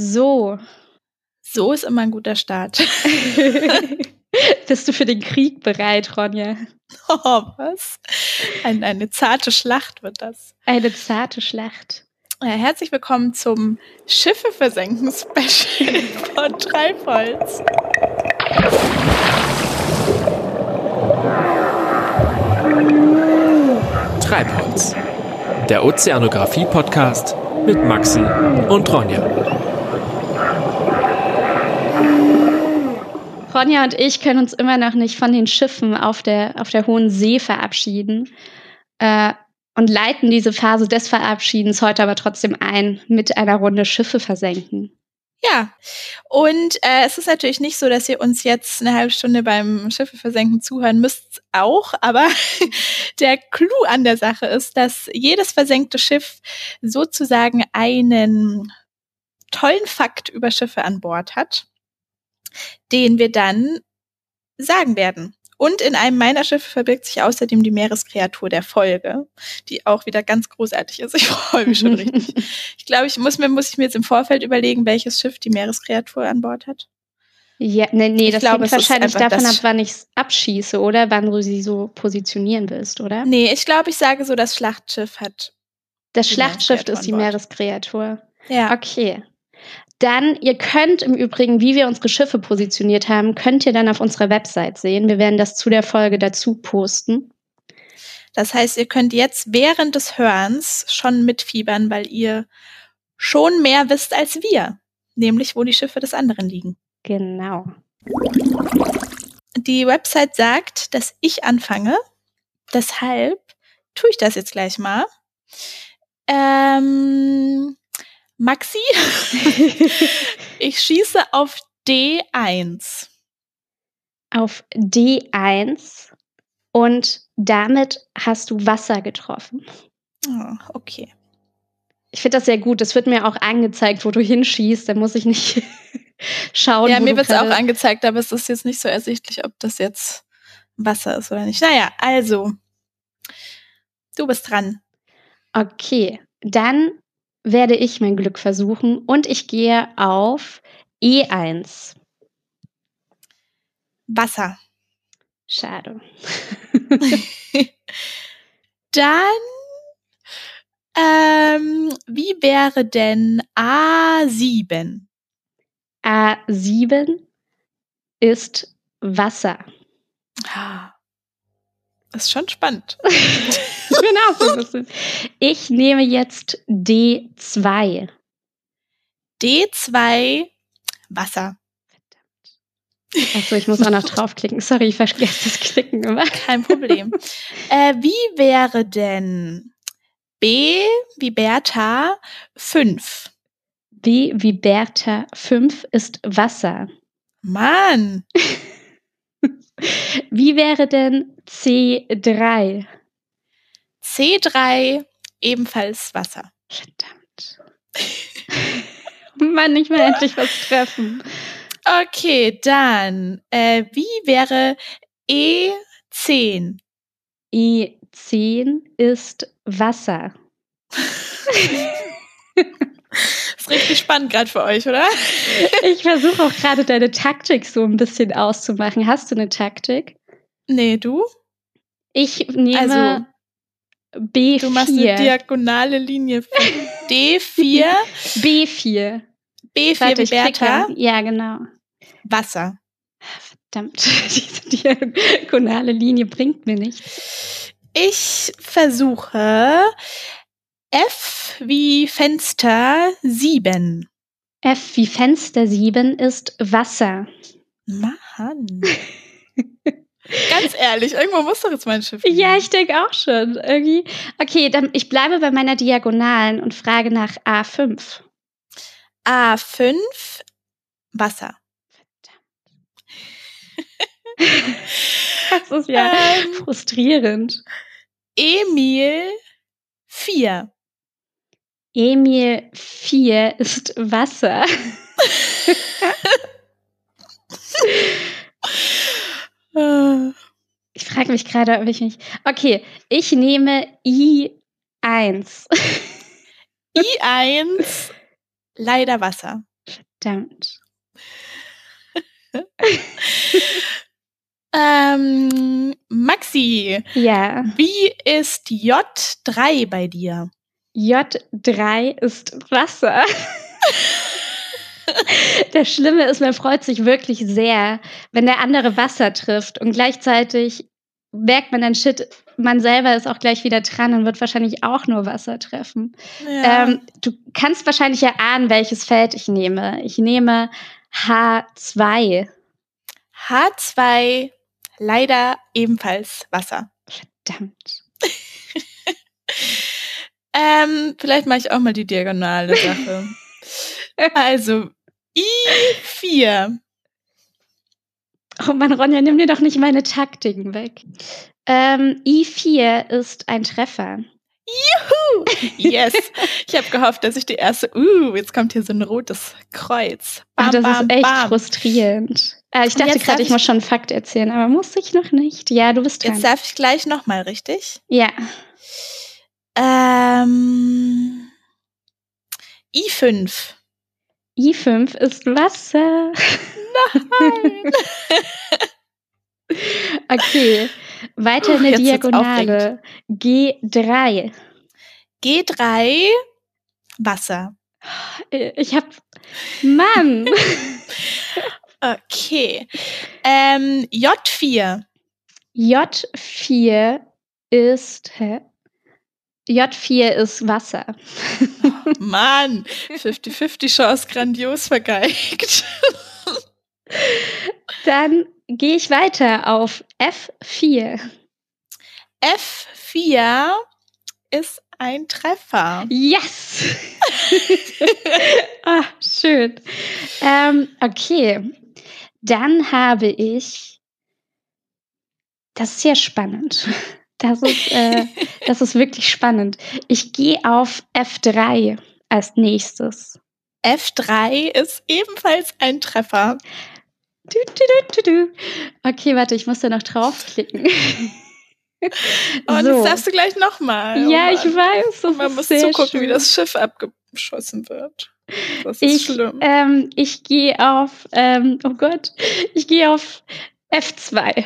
So. So ist immer ein guter Start. Bist du für den Krieg bereit, Ronja? Oh, was? Eine, eine zarte Schlacht wird das. Eine zarte Schlacht. Ja, herzlich willkommen zum Schiffe versenken Special von Treibholz. Treibholz, der Ozeanographie-Podcast mit Maxi und Ronja. Ronja und ich können uns immer noch nicht von den Schiffen auf der, auf der Hohen See verabschieden äh, und leiten diese Phase des Verabschiedens heute aber trotzdem ein mit einer Runde Schiffe versenken. Ja, und äh, es ist natürlich nicht so, dass ihr uns jetzt eine halbe Stunde beim Schiffe versenken zuhören müsst, auch, aber der Clou an der Sache ist, dass jedes versenkte Schiff sozusagen einen tollen Fakt über Schiffe an Bord hat, den wir dann sagen werden. Und in einem meiner Schiffe verbirgt sich außerdem die Meereskreatur der Folge, die auch wieder ganz großartig ist. Ich freue mich schon richtig. Ich glaube, ich muss mir, muss ich mir jetzt im Vorfeld überlegen, welches Schiff die Meereskreatur an Bord hat. Ja, nee, nee Ich das glaube, hängt wahrscheinlich davon ab, wann ich es abschieße, oder? Wann du sie so positionieren willst, oder? Nee, ich glaube, ich sage so, das Schlachtschiff hat. Das Schlachtschiff ist die. Meereskreatur. Ja. Okay. Dann, ihr könnt im Übrigen, wie wir unsere Schiffe positioniert haben, könnt ihr dann auf unserer Website sehen. Wir werden das zu der Folge dazu posten. Das heißt, ihr könnt jetzt während des Hörens schon mitfiebern, weil ihr schon mehr wisst als wir. Nämlich, wo die Schiffe des anderen liegen. Genau. Die Website sagt, dass ich anfange. Deshalb tue ich das jetzt gleich mal. Ähm, Maxi, ich schieße auf D1. Auf D1 und damit hast du Wasser getroffen. Oh, okay. Ich finde das sehr gut. Es wird mir auch angezeigt, wo du hinschießt. Da muss ich nicht schauen. Ja, mir wird es auch angezeigt, aber es ist jetzt nicht so ersichtlich, ob das jetzt Wasser ist oder nicht. Naja, also, du bist dran. Okay, dann werde ich mein Glück versuchen und ich gehe auf E1. Wasser. Schade. Dann, ähm, wie wäre denn A7? A7 ist Wasser. Das ist schon spannend. So bisschen. Ich nehme jetzt D2. D2, Wasser. Achso, ich muss auch noch draufklicken. Sorry, ich vergesse das Klicken immer. Kein Problem. äh, wie wäre denn B wie Bertha 5? B wie Bertha 5 ist Wasser. Mann, Wie wäre denn C3? C3 ebenfalls Wasser. Verdammt. Mann, ich will endlich was treffen. Okay, dann, äh, wie wäre E10? E10 ist Wasser. Ist richtig spannend gerade für euch, oder? Ich versuche auch gerade deine Taktik so ein bisschen auszumachen. Hast du eine Taktik? Nee, du? Ich nehme Also, B4. Du machst eine diagonale Linie von D4, B4. B4 Warte, Bertha. Ja, genau. Wasser. Verdammt, diese diagonale Linie bringt mir nichts. Ich versuche F wie Fenster 7. F wie Fenster 7 ist Wasser. Mann. Ganz ehrlich, irgendwo muss doch jetzt mein Schiff liegen. Ja, ich denke auch schon. Irgendwie. Okay, dann ich bleibe bei meiner Diagonalen und frage nach A5. A5, Wasser. Das ist ja Ähm. frustrierend. Emil 4. Emil 4 ist Wasser. Ich frage mich gerade, ob ich mich. Okay, ich nehme I1. I1, leider Wasser. Verdammt. ähm, Maxi, Ja. wie ist J3 bei dir? J3 ist Wasser. Das Schlimme ist, man freut sich wirklich sehr, wenn der andere Wasser trifft und gleichzeitig merkt man dann, shit, man selber ist auch gleich wieder dran und wird wahrscheinlich auch nur Wasser treffen. Ja. Ähm, du kannst wahrscheinlich erahnen, welches Feld ich nehme. Ich nehme H2. H2, leider ebenfalls Wasser. Verdammt. Ähm, vielleicht mache ich auch mal die diagonale Sache. also, I4. Oh Mann, Ronja, nimm dir doch nicht meine Taktiken weg. Ähm, I4 ist ein Treffer. Yes. Ich habe gehofft, dass ich die erste. Uh, jetzt kommt hier so ein rotes Kreuz. Ach, das ist echt bam. frustrierend. Äh, ich dachte gerade, ich ich- muss schon einen Fakt erzählen, aber muss ich noch nicht. Ja, du bist dran. Jetzt darf ich gleich nochmal, richtig? ja. Ähm, I5. I5 ist Wasser. Nein. Okay. Weiter in Puh, der jetzt wird's Diagonale. G3. G3. Wasser. Äh, Ich hab. Mann! Okay. Ähm, J4. J4 ist. Hä? J4 ist Wasser. Mann, 50-50 Chance grandios vergeigt. Dann gehe ich weiter auf F4. F4 ist ein Treffer. Yes! ah, schön. Ähm, okay. Dann habe ich. Das ist sehr spannend. Das ist, äh, das ist wirklich spannend. Ich gehe auf F3 als nächstes. F3 ist ebenfalls ein Treffer. Du, du, du, du. Okay, warte, ich muss da noch draufklicken. Und So. jetzt darfst du gleich nochmal. ja, ich weiß. Das Man muss zugucken, schön. wie das Schiff abgeschossen wird. Das ist Ich, schlimm. ähm, ich gehe auf, ähm, oh Gott, ich gehe auf F2.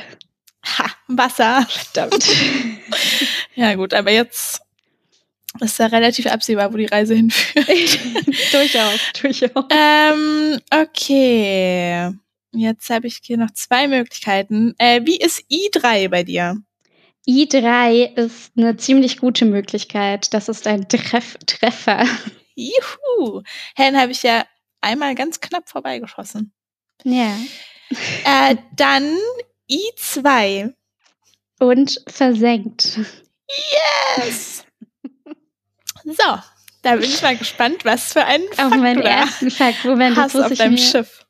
Ha, Wasser. Verdammt. Ja gut, aber jetzt ist ja relativ absehbar, wo die Reise hinführt. durchaus, durchaus. ähm, okay. Jetzt habe ich hier noch zwei Möglichkeiten. Äh, wie ist I3 bei dir? I3 ist eine ziemlich gute Möglichkeit. Das ist ein Treff Treffer. Juhu. Helen habe ich ja einmal ganz knapp vorbeigeschossen. Ja. Äh, dann I2. Und versenkt. Yes! So, da bin ich mal gespannt, was für einen Auf Fakt meinen du da ersten Fakt. Moment, hast muss auf deinem Schiff.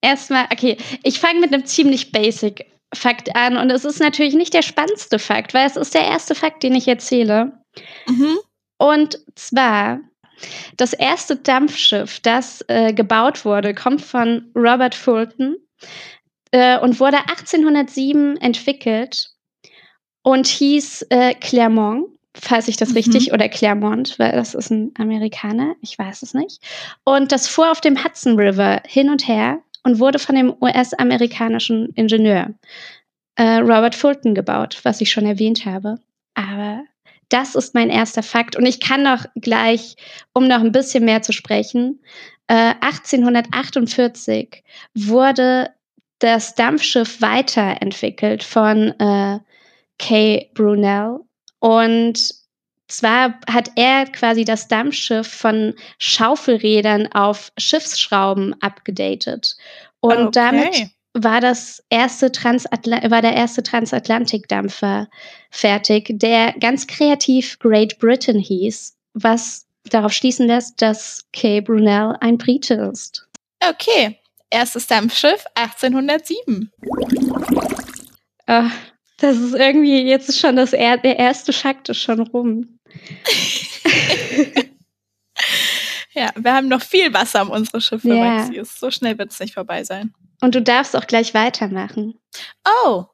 erstmal, okay, ich fange mit einem ziemlich basic Fakt an und es ist natürlich nicht der spannendste Fakt, weil es ist der erste Fakt, den ich erzähle. Mhm. Und zwar, das erste Dampfschiff, das äh, gebaut wurde, kommt von Robert Fulton äh, und wurde 1807 entwickelt und hieß äh, Clermont, falls ich das Mhm. richtig, oder Clermont, weil das ist ein Amerikaner, ich weiß es nicht. Und das fuhr auf dem Hudson River hin und her und wurde von dem US-amerikanischen Ingenieur äh, Robert Fulton gebaut, was ich schon erwähnt habe. Aber das ist mein erster Fakt. Und ich kann noch gleich, um noch ein bisschen mehr zu sprechen, äh, 1848 wurde das Dampfschiff weiterentwickelt von äh, Kay Brunel. Und zwar hat er quasi das Dampfschiff von Schaufelrädern auf Schiffsschrauben abgedatet. Und Okay. damit war das erste Transatla war der erste Transatlantikdampfer fertig, der ganz kreativ Great Britain hieß, was darauf schließen lässt, dass Kay Brunel ein Brite ist. Okay, erstes Dampfschiff 1807. Ah, das ist irgendwie jetzt ist schon das er der erste Fakt ist schon rum. Ja, wir haben noch viel Wasser um unsere Schiffe, Ja. Maxius. So schnell wird es nicht vorbei sein. Und du darfst auch gleich weitermachen. Oh,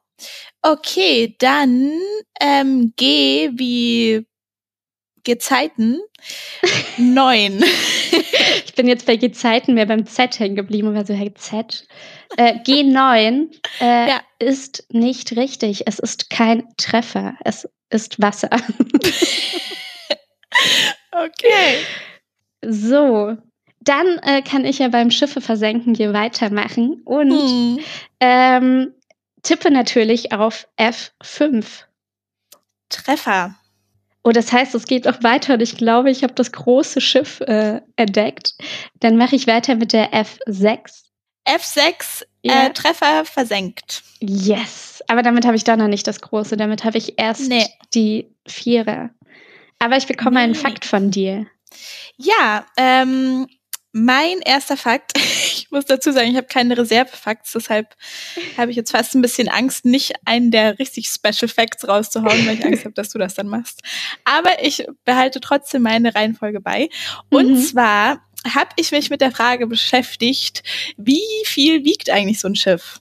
okay, dann ähm, G wie Gezeiten neun. ich bin jetzt bei Gezeiten mehr beim Z hängen geblieben und war so, hey, Z. Äh, G9 äh, ja. ist nicht richtig. Es ist kein Treffer. Es ist Wasser. okay. So, dann äh, kann ich ja beim Schiffe versenken hier weitermachen und hm. ähm, tippe natürlich auf F5. Treffer. Oh, das heißt, es geht noch weiter und ich glaube, ich habe das große Schiff äh, entdeckt. Dann mache ich weiter mit der F6. F6, ja. äh, Treffer versenkt. Yes. Aber damit habe ich dann noch nicht das große. Damit habe ich erst nee. die Vierer. Aber ich bekomme nee. einen Fakt von dir. Ja, ähm, mein erster Fakt, ich muss dazu sagen, ich habe keine Reservefakts, deshalb habe ich jetzt fast ein bisschen Angst, nicht einen der richtig Special Facts rauszuhauen, weil ich Angst habe, dass du das dann machst. Aber ich behalte trotzdem meine Reihenfolge bei. Und mhm. zwar habe ich mich mit der Frage beschäftigt, wie viel wiegt eigentlich so ein Schiff?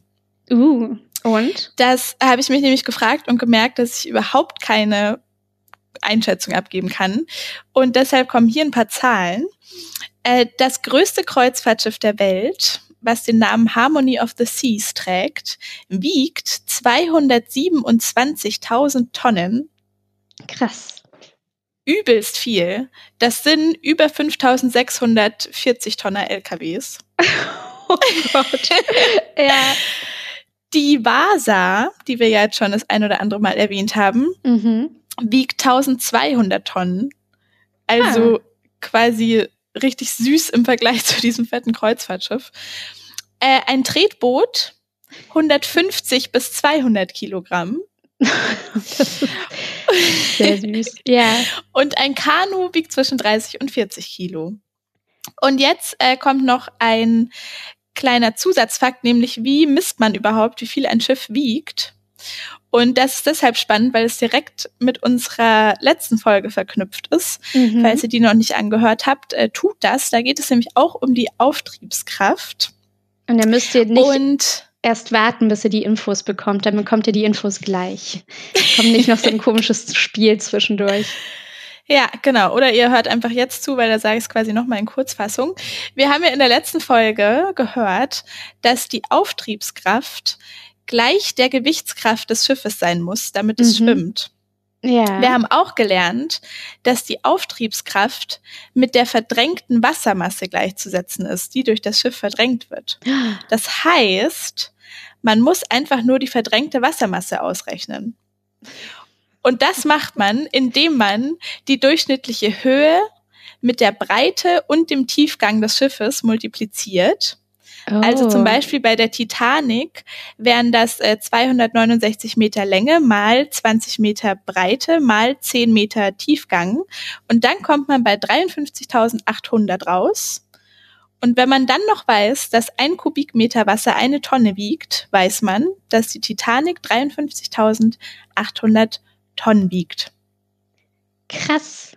Uh, und? Das habe ich mich nämlich gefragt und gemerkt, dass ich überhaupt keine Einschätzung abgeben kann. Und deshalb kommen hier ein paar Zahlen. Äh, das größte Kreuzfahrtschiff der Welt, was den Namen Harmony of the Seas trägt, wiegt 227.000 Tonnen. Krass. Übelst viel. Das sind über 5640 Tonner LKWs. oh Gott. ja. Die Vasa, die wir ja jetzt schon das ein oder andere Mal erwähnt haben, mhm. wiegt 1200 Tonnen. Also ah. quasi richtig süß im Vergleich zu diesem fetten Kreuzfahrtschiff. Äh, ein Tretboot, 150 bis 200 Kilogramm. sehr süß. Ja. Und ein Kanu wiegt zwischen 30 und 40 Kilo. Und jetzt äh, kommt noch ein kleiner Zusatzfakt, nämlich wie misst man überhaupt, wie viel ein Schiff wiegt? Und das ist deshalb spannend, weil es direkt mit unserer letzten Folge verknüpft ist. Mhm. Falls ihr die noch nicht angehört habt, äh, tut das. Da geht es nämlich auch um die Auftriebskraft. Und ihr müsst ihr nicht Und erst warten, bis ihr die Infos bekommt. Dann bekommt ihr die Infos gleich. Kommt nicht noch so ein komisches Spiel zwischendurch. Ja, genau. Oder ihr hört einfach jetzt zu, weil da sage ich es quasi nochmal in Kurzfassung. Wir haben ja in der letzten Folge gehört, dass die Auftriebskraft gleich der Gewichtskraft des Schiffes sein muss, damit es mhm. schwimmt. Ja. Wir haben auch gelernt, dass die Auftriebskraft mit der verdrängten Wassermasse gleichzusetzen ist, die durch das Schiff verdrängt wird. Das heißt, man muss einfach nur die verdrängte Wassermasse ausrechnen. Und das macht man, indem man die durchschnittliche Höhe mit der Breite und dem Tiefgang des Schiffes multipliziert also zum oh. Beispiel bei der Titanic wären das äh, 269 Meter Länge mal 20 Meter Breite mal 10 Meter Tiefgang. Und dann kommt man bei 53.800 raus. Und wenn man dann noch weiß, dass ein Kubikmeter Wasser eine Tonne wiegt, weiß man, dass die Titanic 53.800 Tonnen wiegt. Krass.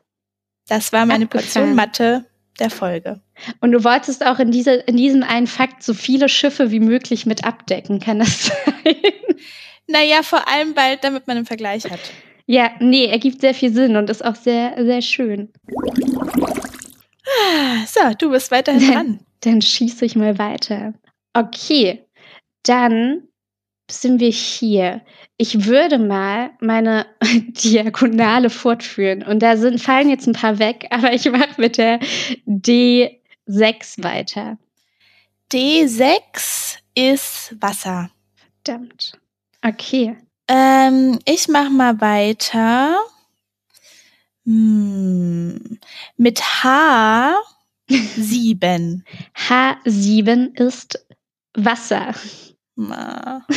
Das war meine Portion Mathe der Folge. Und du wolltest auch in, diese, in diesem einen Fakt so viele Schiffe wie möglich mit abdecken, kann das sein? Naja, vor allem bald, damit man einen Vergleich hat. Ja, nee, ergibt sehr viel Sinn und ist auch sehr, sehr schön. So, du bist weiterhin dann, dran. Dann schieße ich mal weiter. Okay, dann sind wir hier. Ich würde mal meine Diagonale fortführen. Und da sind, fallen jetzt ein paar weg, aber ich mache mit der D6 weiter. D6 ist Wasser. Verdammt. Okay. Ähm, ich mache mal weiter. Hm, mit H7. H7 ist Wasser. Ma.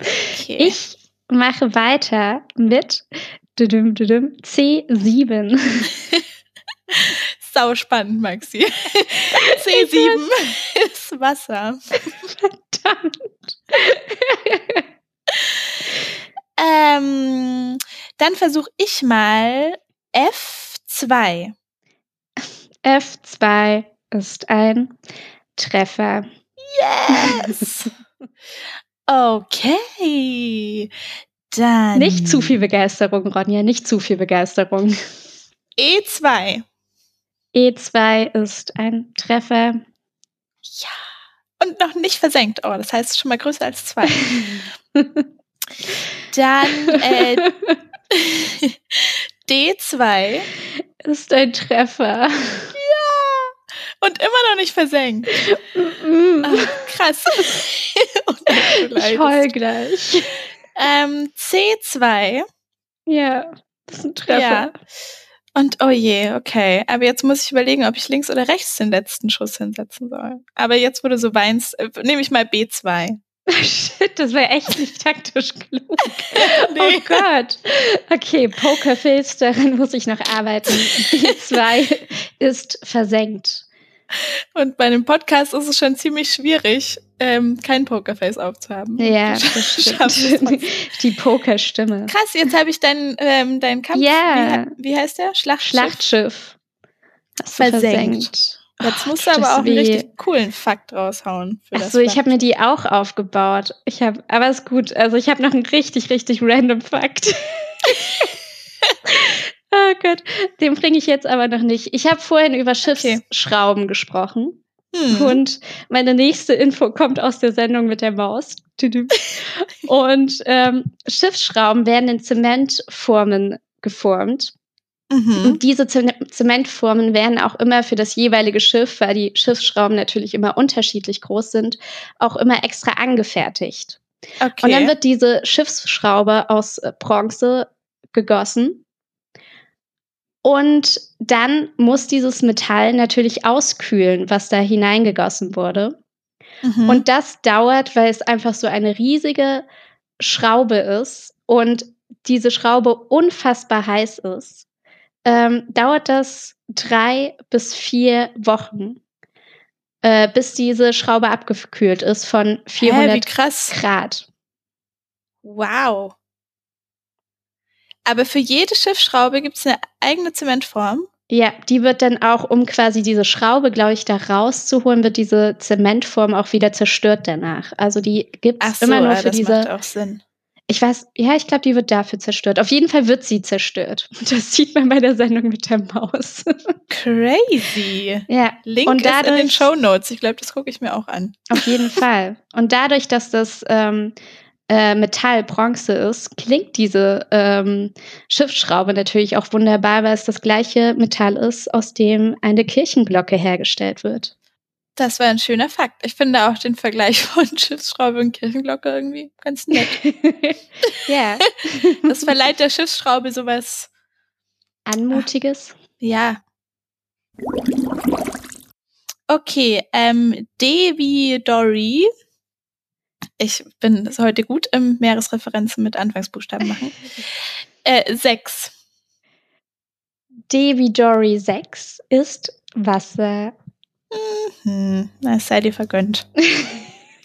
Okay. Ich mache weiter mit C7. Sau spannend, Maxi. C7 ist Wasser. Verdammt. ähm, dann versuche ich mal F2. F2 ist ein Treffer. Yes! Okay. Dann. Nicht zu viel Begeisterung, Ronja, nicht zu viel Begeisterung. E2. E2 ist ein Treffer. Ja. Und noch nicht versenkt. Oh, das heißt schon mal größer als zwei. Dann äh, D2 ist ein Treffer. Ja. Und immer noch nicht versenkt. Ach, krass. ich heul gleich. Ähm, C2. Ja, das ist ein Treffer. Ja. Und oh je, okay. Aber jetzt muss ich überlegen, ob ich links oder rechts den letzten Schuss hinsetzen soll. Aber jetzt, wo du so weinst, äh, nehme ich mal B2. Shit, das wäre echt nicht taktisch klug. nee. Oh Gott. Okay, Pokerface, daran muss ich noch arbeiten. B2 ist versenkt. Und bei einem Podcast ist es schon ziemlich schwierig, ähm, kein Pokerface aufzuhaben. Ja. Die Pokerstimme. Krass, jetzt habe ich deinen ähm, dein Kampf. Ja. Wie, wie heißt der? Schlachtschiff. Schlachtschiff. Versenkt. versenkt. Jetzt musst du aber auch weh. einen richtig coolen Fakt raushauen. Für Achso, ich habe mir die auch aufgebaut. Ich habe, aber ist gut. Also ich habe noch einen richtig, richtig random Fakt. oh Gott, den bringe ich jetzt aber noch nicht. Ich habe vorhin über Schiffsschrauben okay. gesprochen. Hm. Und meine nächste Info kommt aus der Sendung mit der Maus. Und ähm, Schiffsschrauben werden in Zementformen geformt. Mhm. Und diese Zementformen werden auch immer für das jeweilige Schiff, weil die Schiffsschrauben natürlich immer unterschiedlich groß sind, auch immer extra angefertigt. Okay. Und dann wird diese Schiffsschraube aus äh, Bronze gegossen. Und dann muss dieses Metall natürlich auskühlen, was da hineingegossen wurde. Mhm. Und das dauert, weil es einfach so eine riesige Schraube ist und diese Schraube unfassbar heiß ist ähm, dauert das drei bis vier Wochen, äh, bis diese Schraube abgekühlt ist von 400 Hä, Grad. Wow. Aber für jede Schiffsschraube gibt es eine eigene Zementform? Ja, die wird dann auch, um quasi diese Schraube, glaube ich, da rauszuholen, wird diese Zementform auch wieder zerstört danach. Also die gibt es so, immer nur für das diese. Macht auch Sinn. Ich weiß, ja, ich glaube, die wird dafür zerstört. Auf jeden Fall wird sie zerstört. Das sieht man bei der Sendung mit der Maus. Crazy. Ja. Link und dadurch, ist in den Show Notes. Ich glaube, das gucke ich mir auch an. Auf jeden Fall. Und dadurch, dass das ähm, äh, Metall Bronze ist, klingt diese ähm, Schiffsschraube natürlich auch wunderbar, weil es das gleiche Metall ist, aus dem eine Kirchenglocke hergestellt wird. Das war ein schöner Fakt. Ich finde auch den Vergleich von Schiffsschraube und Kirchenglocke irgendwie ganz nett. ja. Das verleiht der Schiffsschraube sowas Anmutiges. Ja. Okay, ähm, D wie Dory. Ich bin heute gut im Meeresreferenzen mit Anfangsbuchstaben machen. äh, sechs. D wie Dory 6 ist Wasser. Mhm. Na, sei dir vergönnt.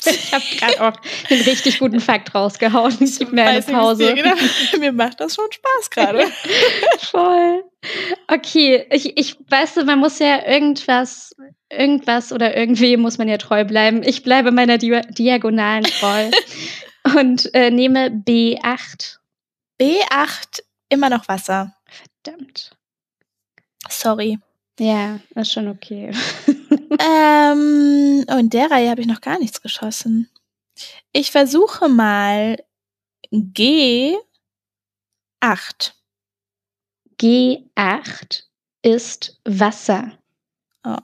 ich habe gerade auch einen richtig guten Fakt rausgehauen. Gib mir eine Pause. Genau. Mir macht das schon Spaß gerade. Voll. Okay, ich, ich weiß, man muss ja irgendwas, irgendwas oder irgendwie muss man ja treu bleiben. Ich bleibe meiner Di Diagonalen treu und äh, nehme B8. B8, immer noch Wasser. Verdammt. Sorry. Ja, ist schon okay. ähm, oh, in der Reihe habe ich noch gar nichts geschossen. Ich versuche mal G8. G8 ist Wasser. Oh.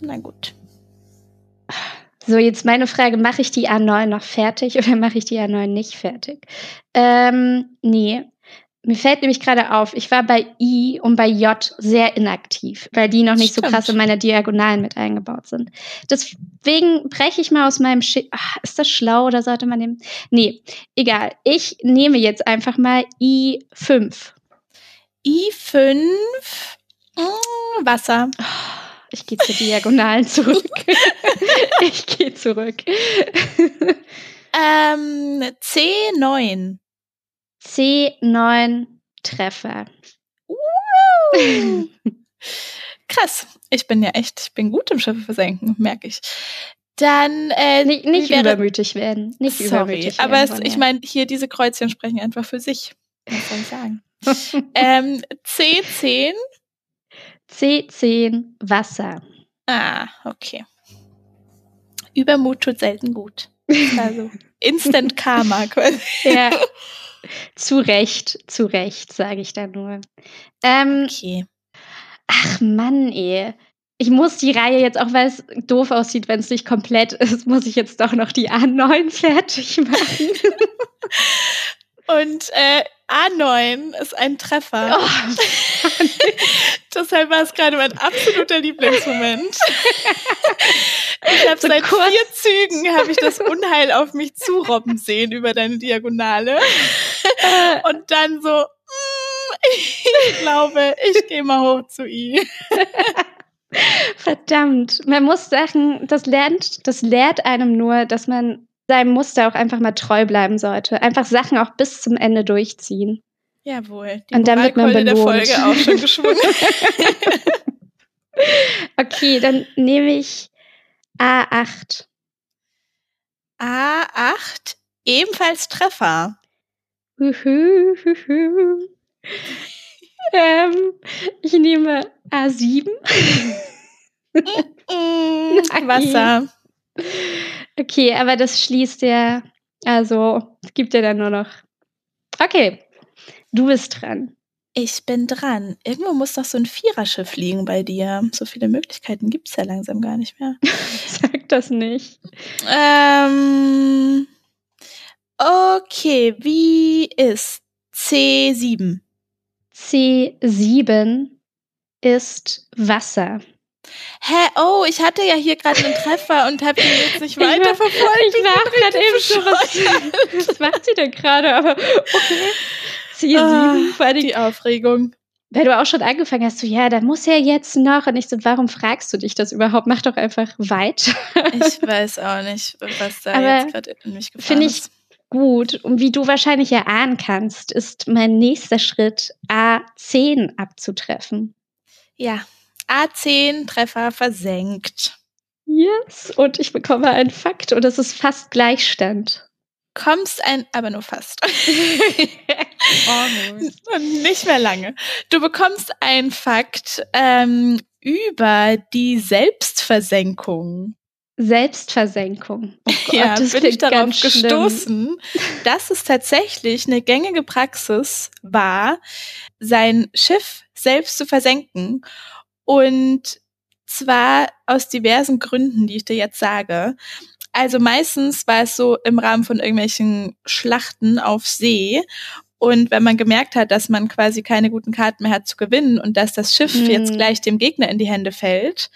Na gut. So, jetzt meine Frage, mache ich die A9 noch fertig oder mache ich die A9 nicht fertig? Ähm, nee, mir fällt nämlich gerade auf, ich war bei I und bei J sehr inaktiv, weil die noch nicht Stimmt. so krass in meiner Diagonalen mit eingebaut sind. Deswegen breche ich mal aus meinem Sch Ach, Ist das schlau oder sollte man dem? Nee, egal. Ich nehme jetzt einfach mal I5. I5 mm, Wasser. Ich gehe zur Diagonalen zurück. ich gehe zurück. ähm, C9. C9 Treffer. Krass. Ich bin ja echt, ich bin gut im Schiffe versenken, merke ich. Dann äh, Nicht, nicht wäre- übermütig werden. Nicht Sorry, übermütig aber werden. es, ich meine, hier diese Kreuzchen sprechen einfach für sich. Was soll ich sagen? ähm, C10. C10 Wasser. Ah, okay. Übermut tut selten gut. Also Instant Karma quasi. Ja. zu Recht, zu Recht, sage ich da nur. Ähm, Okay. ach Mann, ey. Ich muss die Reihe jetzt, auch weil es doof aussieht, wenn es nicht komplett ist, muss ich jetzt doch noch die A9 fertig machen. Und äh, A9 ist ein Treffer. Oh, Deshalb war es gerade mein absoluter Lieblingsmoment. Ich habe So seit kurz. vier Zügen habe ich das Unheil auf mich zurobben sehen über deine Diagonale. Und dann so, mm, ich glaube, ich gehe mal hoch zu I. verdammt. Man muss Sachen, das lernt, das lehrt einem nur, dass man seinem Muster auch einfach mal treu bleiben sollte. Einfach Sachen auch bis zum Ende durchziehen. Jawohl. Die Und dann wird man Moralkeule der belohnt. Folge auch schon geschwungen. Okay, dann nehme ich A8. A8, ebenfalls Treffer. Ähm, ich nehme A7. Mm, Nein. Wasser. Okay, aber das schließt ja, also es gibt ja dann nur noch. Okay, du bist dran. Ich bin dran. Irgendwo muss doch so ein Viererschiff liegen bei dir. So viele Möglichkeiten gibt's ja langsam gar nicht mehr. Sag das nicht. ähm, okay, wie ist C7? C7 ist Wasser. Hä? Oh, ich hatte ja hier gerade einen Treffer und habe den jetzt nicht Ich war- weiterverfolgt. Ich war gerade eben so, was, was macht sie denn gerade? Aber okay. C7, Ah, vor allem, Die Aufregung. weil du auch schon angefangen hast, so, ja, da muss ja jetzt noch. Und ich so, warum fragst du dich das überhaupt? Mach doch einfach weiter. Ich weiß auch nicht, was da Aber jetzt gerade in mich gefahren Finde ich ist. gut. Und wie du wahrscheinlich erahnen kannst, ist mein nächster Schritt, A10 abzutreffen. Ja, A10 Treffer versenkt. Yes. Und ich bekomme einen Fakt und es ist fast Gleichstand. Kommst ein, aber nur fast. Und nicht mehr lange. Du bekommst einen Fakt ähm, über die Selbstversenkung. Selbstversenkung. Oh Gott, ja, das bin ich darauf gestoßen, dass es tatsächlich eine gängige Praxis war, sein Schiff selbst zu versenken. Und zwar aus diversen Gründen, die ich dir jetzt sage. Also meistens war es so im Rahmen von irgendwelchen Schlachten auf See. Und wenn man gemerkt hat, dass man quasi keine guten Karten mehr hat zu gewinnen und dass das Schiff Mhm. jetzt gleich dem Gegner in die Hände fällt,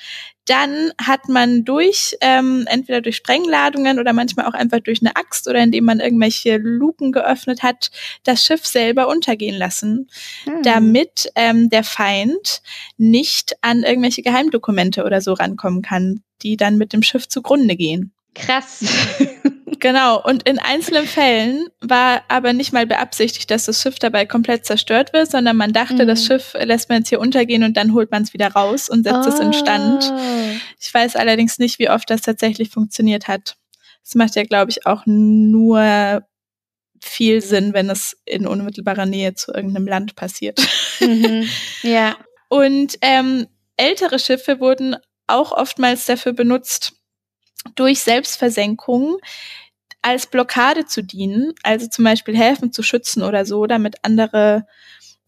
dann hat man durch, ähm, entweder durch Sprengladungen oder manchmal auch einfach durch eine Axt oder indem man irgendwelche Luken geöffnet hat, das Schiff selber untergehen lassen, Hm. damit ähm, der Feind nicht an irgendwelche Geheimdokumente oder so rankommen kann, die dann mit dem Schiff zugrunde gehen. Krass. Genau, und in einzelnen Fällen war aber nicht mal beabsichtigt, dass das Schiff dabei komplett zerstört wird, sondern man dachte, Mhm. das Schiff lässt man jetzt hier untergehen und dann holt man es wieder raus und setzt es in Stand. Oh. Ich weiß allerdings nicht, wie oft das tatsächlich funktioniert hat. Das macht ja, glaube ich, auch nur viel Sinn, wenn es in unmittelbarer Nähe zu irgendeinem Land passiert. Mhm. Ja. Und ähm, ältere Schiffe wurden auch oftmals dafür benutzt, durch Selbstversenkung als Blockade zu dienen, also zum Beispiel Häfen zu schützen oder so, damit andere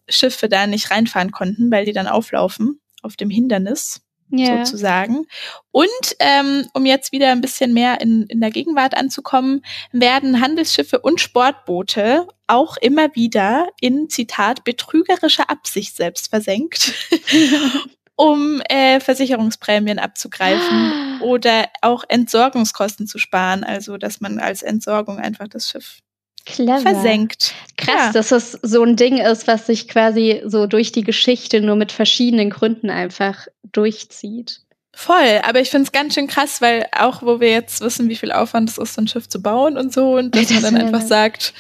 Schiffe da nicht reinfahren konnten, weil die dann auflaufen auf dem Hindernis Ja. sozusagen. Und ähm, um jetzt wieder ein bisschen mehr in, in der Gegenwart anzukommen, werden Handelsschiffe und Sportboote auch immer wieder in, Zitat, betrügerischer Absicht selbst versenkt, um äh, Versicherungsprämien abzugreifen oder auch Entsorgungskosten zu sparen, also dass man als Entsorgung einfach das Schiff Clever. versenkt. Krass, Ja. dass es so ein Ding ist, was sich quasi so durch die Geschichte nur mit verschiedenen Gründen einfach durchzieht. Voll, aber ich find's ganz schön krass, weil auch wo wir jetzt wissen, wie viel Aufwand es ist, so ein Schiff zu bauen und so, und dass Das man dann einfach sagt,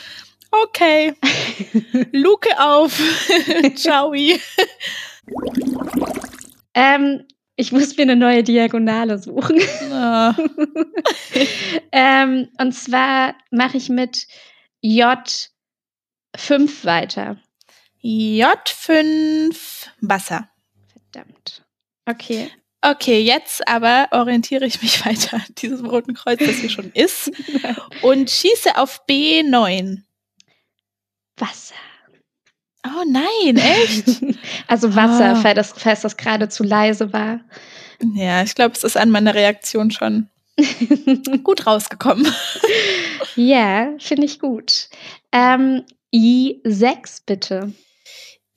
okay, Luke auf, ciao. Ähm, Ich muss mir eine neue Diagonale suchen. Oh. ähm, und zwar mache ich mit J5 weiter. J5 Wasser. Verdammt. Okay. Okay, jetzt aber orientiere ich mich weiter an diesem roten Kreuz, das hier schon ist, und schieße auf B9. Wasser. Oh nein, echt? Also Wasser, Ah. falls das, falls das gerade zu leise war. ja, ich glaube, es ist an meiner Reaktion schon gut rausgekommen. ja, finde ich gut. Ähm, I6 bitte.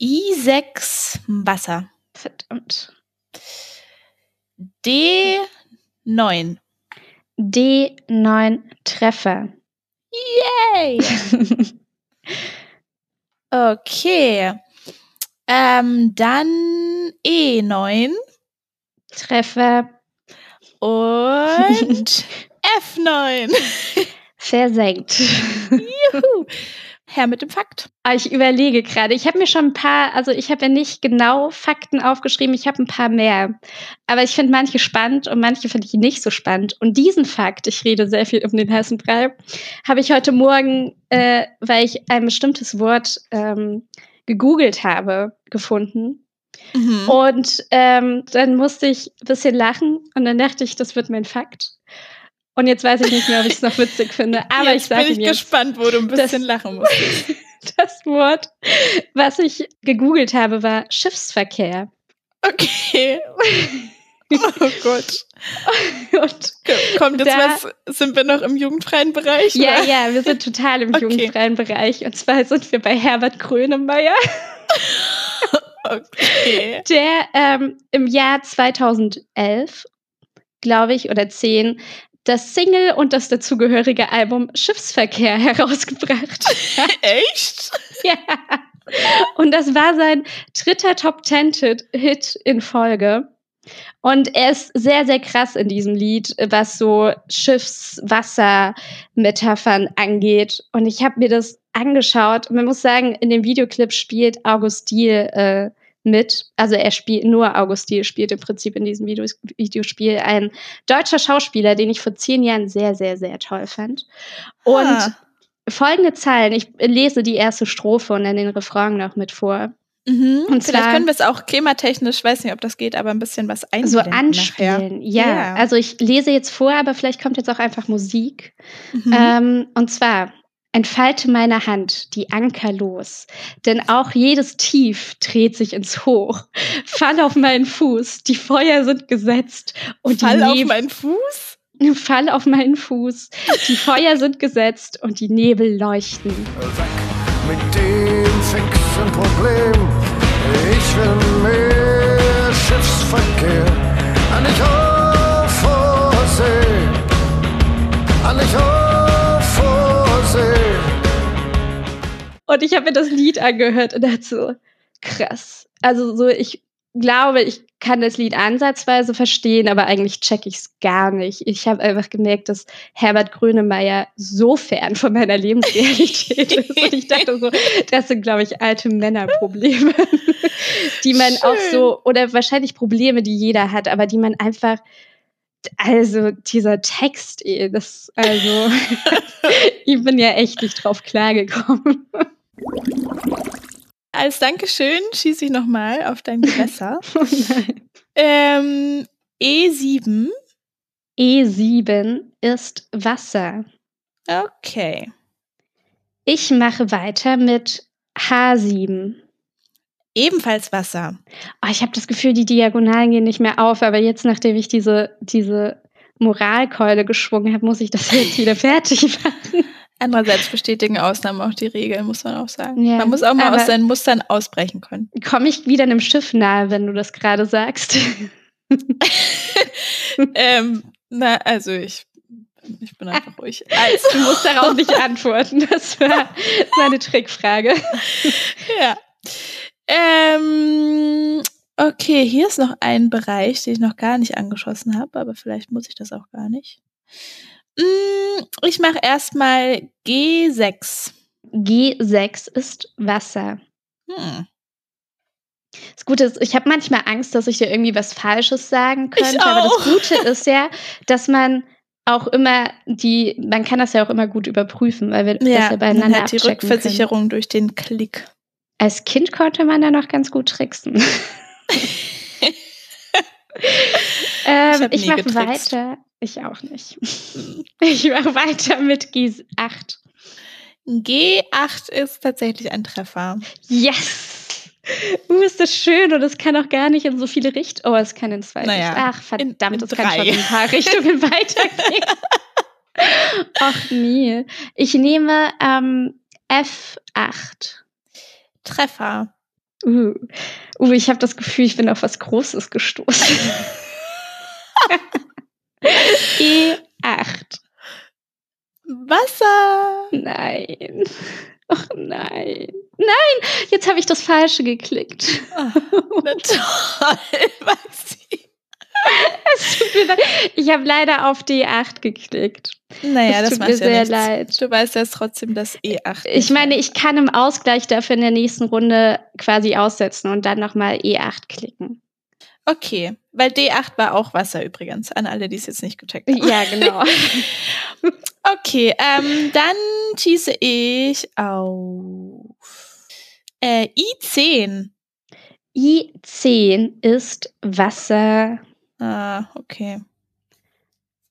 I6 Wasser. Verdammt. D9. D9 Treffer. Yay! Okay. Ähm, dann E9 Treffer und F9. versenkt. Juhu. Herr mit dem Fakt. Aber ich überlege gerade, ich habe mir schon ein paar, also ich habe ja nicht genau Fakten aufgeschrieben, ich habe ein paar mehr. Aber ich finde manche spannend und manche finde ich nicht so spannend. Und diesen Fakt, ich rede sehr viel um den heißen Brei, habe ich heute Morgen, äh, weil ich ein bestimmtes Wort ähm, gegoogelt habe, gefunden. Mhm. Und ähm, dann musste ich ein bisschen lachen und dann dachte ich, das wird mein Fakt. Und jetzt weiß ich nicht mehr, ob ich es noch witzig finde. Aber ich Jetzt sage bin ich jetzt. gespannt, wo du ein bisschen Das- lachen musst. Das Wort, was ich gegoogelt habe, war Schiffsverkehr. Okay. Oh Gott. Und Kommt jetzt Da- was? Sind wir noch im jugendfreien Bereich? ja, oder? ja, wir sind total im Okay. jugendfreien Bereich. Und zwar sind wir bei Herbert Grönemeyer, Okay. der ähm, im Jahr 2011, glaube ich, oder 10, das Single und das dazugehörige Album Schiffsverkehr herausgebracht. Echt? Ja. Und das war sein dritter Top Ten Hit in Folge. Und er ist sehr, sehr krass in diesem Lied, was so Schiffswasser-Metaphern angeht. Und ich habe mir das angeschaut. Und man muss sagen, in dem Videoclip spielt August Diel äh, mit. Also er spielt, nur August Diel spielt im Prinzip in diesem Video, Videospiel ein deutscher Schauspieler, den ich vor zehn Jahren sehr, sehr, sehr toll fand. Und Ah. folgende Zeilen. Ich lese die erste Strophe und dann den Refrain noch mit vor. Mhm. Und Vielleicht zwar- können wir es auch klimatechnisch, weiß nicht, ob das geht, aber ein bisschen was So einblenden anspielen. Ja. Ja. also ich lese jetzt vor, aber vielleicht kommt jetzt auch einfach Musik. Mhm. Ähm, und zwar, entfalte meine Hand, die Anker los, denn auch jedes Tief dreht sich ins Hoch. Fall auf meinen Fuß, die Feuer sind gesetzt und Fall die auf Nebel meinen Fuß? Fall auf meinen Fuß, die Feuer sind gesetzt und die Nebel leuchten. Weg mit dem fixen Problem. Ich will mehr Schiffsverkehr. An dich auf Vorsee. An dich auf Und ich habe mir das Lied angehört und dachte so, krass. Also so, ich glaube, ich kann das Lied ansatzweise verstehen, aber eigentlich check ich es gar nicht. Ich habe einfach gemerkt, dass Herbert Grönemeyer so fern von meiner Lebensrealität ist. Und ich dachte so, das sind, glaube ich, alte Männerprobleme, die man auch Schön. so, oder wahrscheinlich Probleme, die jeder hat, aber die man einfach, also dieser Text, das, also, ich bin ja echt nicht drauf klargekommen. Als Dankeschön schieße ich nochmal auf dein Gewässer. Oh ähm, E7. E7 ist Wasser. Okay. Ich mache weiter mit H7. Ebenfalls Wasser. Oh, ich habe das Gefühl, die Diagonalen gehen nicht mehr auf, aber jetzt, nachdem ich diese, diese Moralkeule geschwungen habe, muss ich das jetzt wieder fertig machen. Andererseits bestätigen Ausnahmen auch die Regeln, muss man auch sagen. Ja, man muss auch mal aus seinen Mustern ausbrechen können. Komme ich wieder einem Schiff nahe, wenn du das gerade sagst? ähm, na, also ich, ich bin einfach ruhig. Also, Du musst darauf nicht antworten. Das war, das war eine Trickfrage. ja. Ähm, okay, hier ist noch ein Bereich, den ich noch gar nicht angeschossen habe, aber vielleicht muss ich das auch gar nicht. Mm, Ich mache erstmal G6. G6 ist Wasser. Hm. Das Gute ist, ich habe manchmal Angst, dass ich dir irgendwie was Falsches sagen könnte. Aber das. Gute ist ja, dass man auch immer die, man kann das ja auch immer gut überprüfen, weil wir das ja beieinander hat die abchecken können. Rückversicherung durch den Klick. Als Kind konnte man da noch ganz gut tricksen. ähm, ich mache weiter. Ich auch nicht. Ich mache weiter mit G8. G8 ist tatsächlich ein Treffer. Yes! Uh, ist das schön und es kann auch gar nicht in so viele Richtungen. Oh, es kann in zwei Naja, Richtungen. Ach, verdammt, es kann schon in ein paar Richtungen weitergehen. Ach nee. Ich nehme ähm, F8. Treffer. Uh, uh ich habe das Gefühl, ich bin auf was Großes gestoßen. E8. Wasser. Nein. Ach nein. Nein, jetzt habe ich das Falsche geklickt. Na toll, Maxi. Es tut mir leid. Ich habe leider auf D8 geklickt. Naja, Es das tut macht mir ja sehr nichts. leid. Du weißt jetzt trotzdem, dass E8. Ich meine, ich kann im Ausgleich dafür in der nächsten Runde quasi aussetzen und dann nochmal E8 klicken. Okay, weil D8 war auch Wasser übrigens, an alle, die es jetzt nicht gecheckt haben. Ja, genau. Okay, ähm, dann schieße ich auf äh, I10. I10 ist Wasser. Ah, okay.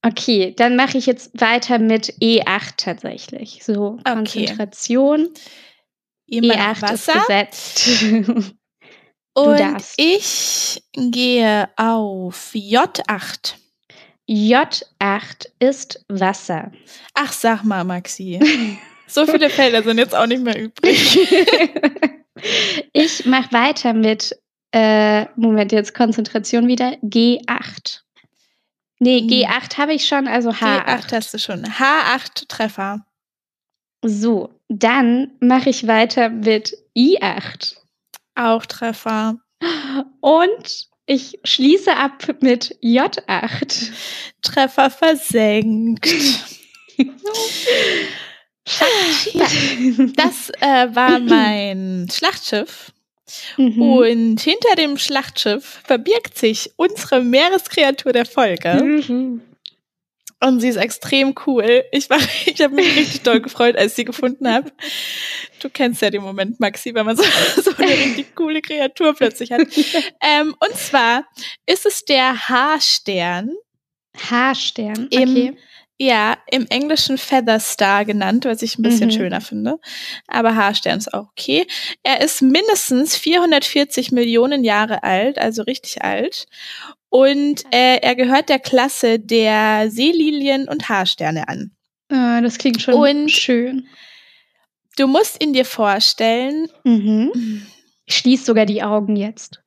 Okay, dann mache ich jetzt weiter mit E8 tatsächlich. So, Okay. Konzentration. Immer E8 noch ist Wasser. gesetzt. Und ich gehe auf J8. J8 ist Wasser. Ach, sag mal, Maxi. So viele Felder sind jetzt auch nicht mehr übrig. ich mache weiter mit, äh, Moment, jetzt Konzentration wieder, G8. Nee, Hm. G8 habe ich schon, also H8. G8 hast du schon. H8 Treffer. So, dann mache ich weiter mit I8. Auch Treffer. Und ich schließe ab mit J8. Treffer versenkt. Das äh, war mein Schlachtschiff. Mhm. Und hinter dem Schlachtschiff verbirgt sich unsere Meereskreatur der Folge. Mhm. Und sie ist extrem cool. Ich, war- ich habe mich richtig doll gefreut, als ich sie gefunden habe. Du kennst ja den Moment, Maxi, wenn man so, so eine richtig coole Kreatur plötzlich hat. Ähm, und zwar ist es der Haarstern. H-Stern. Im- Okay. Ja, im Englischen Feather Star genannt, was ich ein bisschen Mhm. schöner finde. Aber Haarstern ist auch okay. Er ist mindestens 440 Millionen Jahre alt, also richtig alt. Und äh, er gehört der Klasse der Seelilien und Haarsterne an. Äh, das klingt schon Und- schön. Du musst ihn dir vorstellen, Mhm. Ich schließe sogar die Augen jetzt.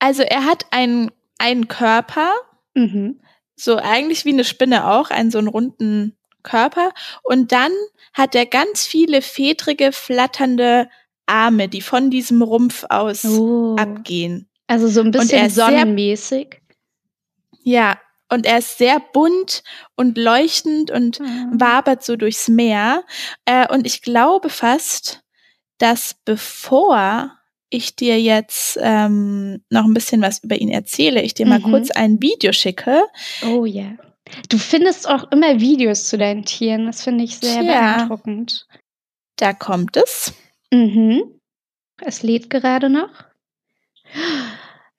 also er hat einen, einen Körper, Mhm. so eigentlich wie eine Spinne auch, einen so einen runden Körper. Und dann hat er ganz viele fedrige, flatternde Arme, die von diesem Rumpf aus Oh. abgehen. Also so ein bisschen sonnenmäßig. Ja, und er ist sehr bunt und leuchtend und Mhm. wabert so durchs Meer. Äh, und ich glaube fast, dass bevor ich dir jetzt ähm, noch ein bisschen was über ihn erzähle, ich dir mal Mhm. kurz ein Video schicke. Oh ja. Du findest auch immer Videos zu deinen Tieren. Das finde ich sehr Tja. beeindruckend. Da kommt es. Mhm. Es lädt gerade noch.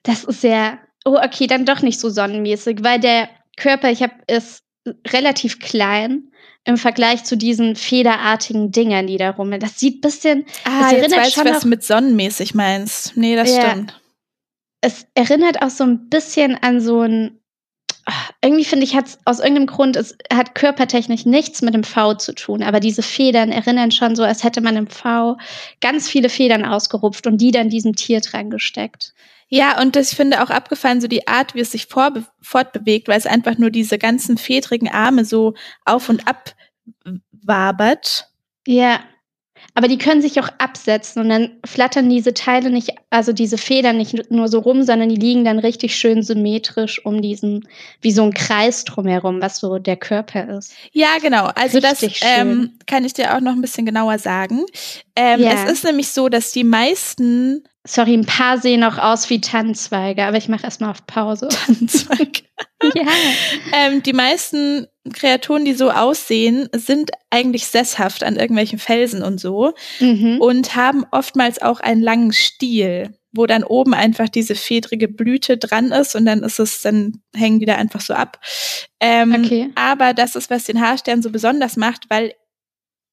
Das ist sehr. Oh, okay, dann doch nicht so sonnenmäßig, weil der Körper, ich habe, ist relativ klein im Vergleich zu diesen federartigen Dingern, die da rummeln. Das sieht ein bisschen, Ah, Es jetzt weiß ich, was du mit sonnenmäßig meinst. Nee, das Ja. stimmt. es erinnert auch so ein bisschen an so ein. Irgendwie finde ich, hat es aus irgendeinem Grund, es hat körpertechnisch nichts mit dem V zu tun, aber diese Federn erinnern schon so, als hätte man im V ganz viele Federn ausgerupft und die dann diesem Tier dran gesteckt. Ja, und das, ich finde auch abgefallen, so die Art, wie es sich fortbewegt, weil es einfach nur diese ganzen fedrigen Arme so auf und ab wabert. Ja. Aber die können sich auch absetzen und dann flattern diese Teile nicht, also diese Federn nicht nur so rum, sondern die liegen dann richtig schön symmetrisch um diesen, wie so ein Kreis drumherum, was so der Körper ist. Ja, genau. Also das Richtig ähm, schön. kann ich dir auch noch ein bisschen genauer sagen. Ähm, Ja. Es ist nämlich so, dass die meisten Sorry, ein paar sehen auch aus wie Tannenzweige, aber ich mache erstmal auf Pause. Tannenzweig. ja. ähm, die meisten Kreaturen, die so aussehen, sind eigentlich sesshaft an irgendwelchen Felsen und so Mhm. und haben oftmals auch einen langen Stiel, wo dann oben einfach diese fedrige Blüte dran ist und dann ist es, dann hängen die da einfach so ab. Ähm, Okay. Aber das ist, was den Haarstern so besonders macht, weil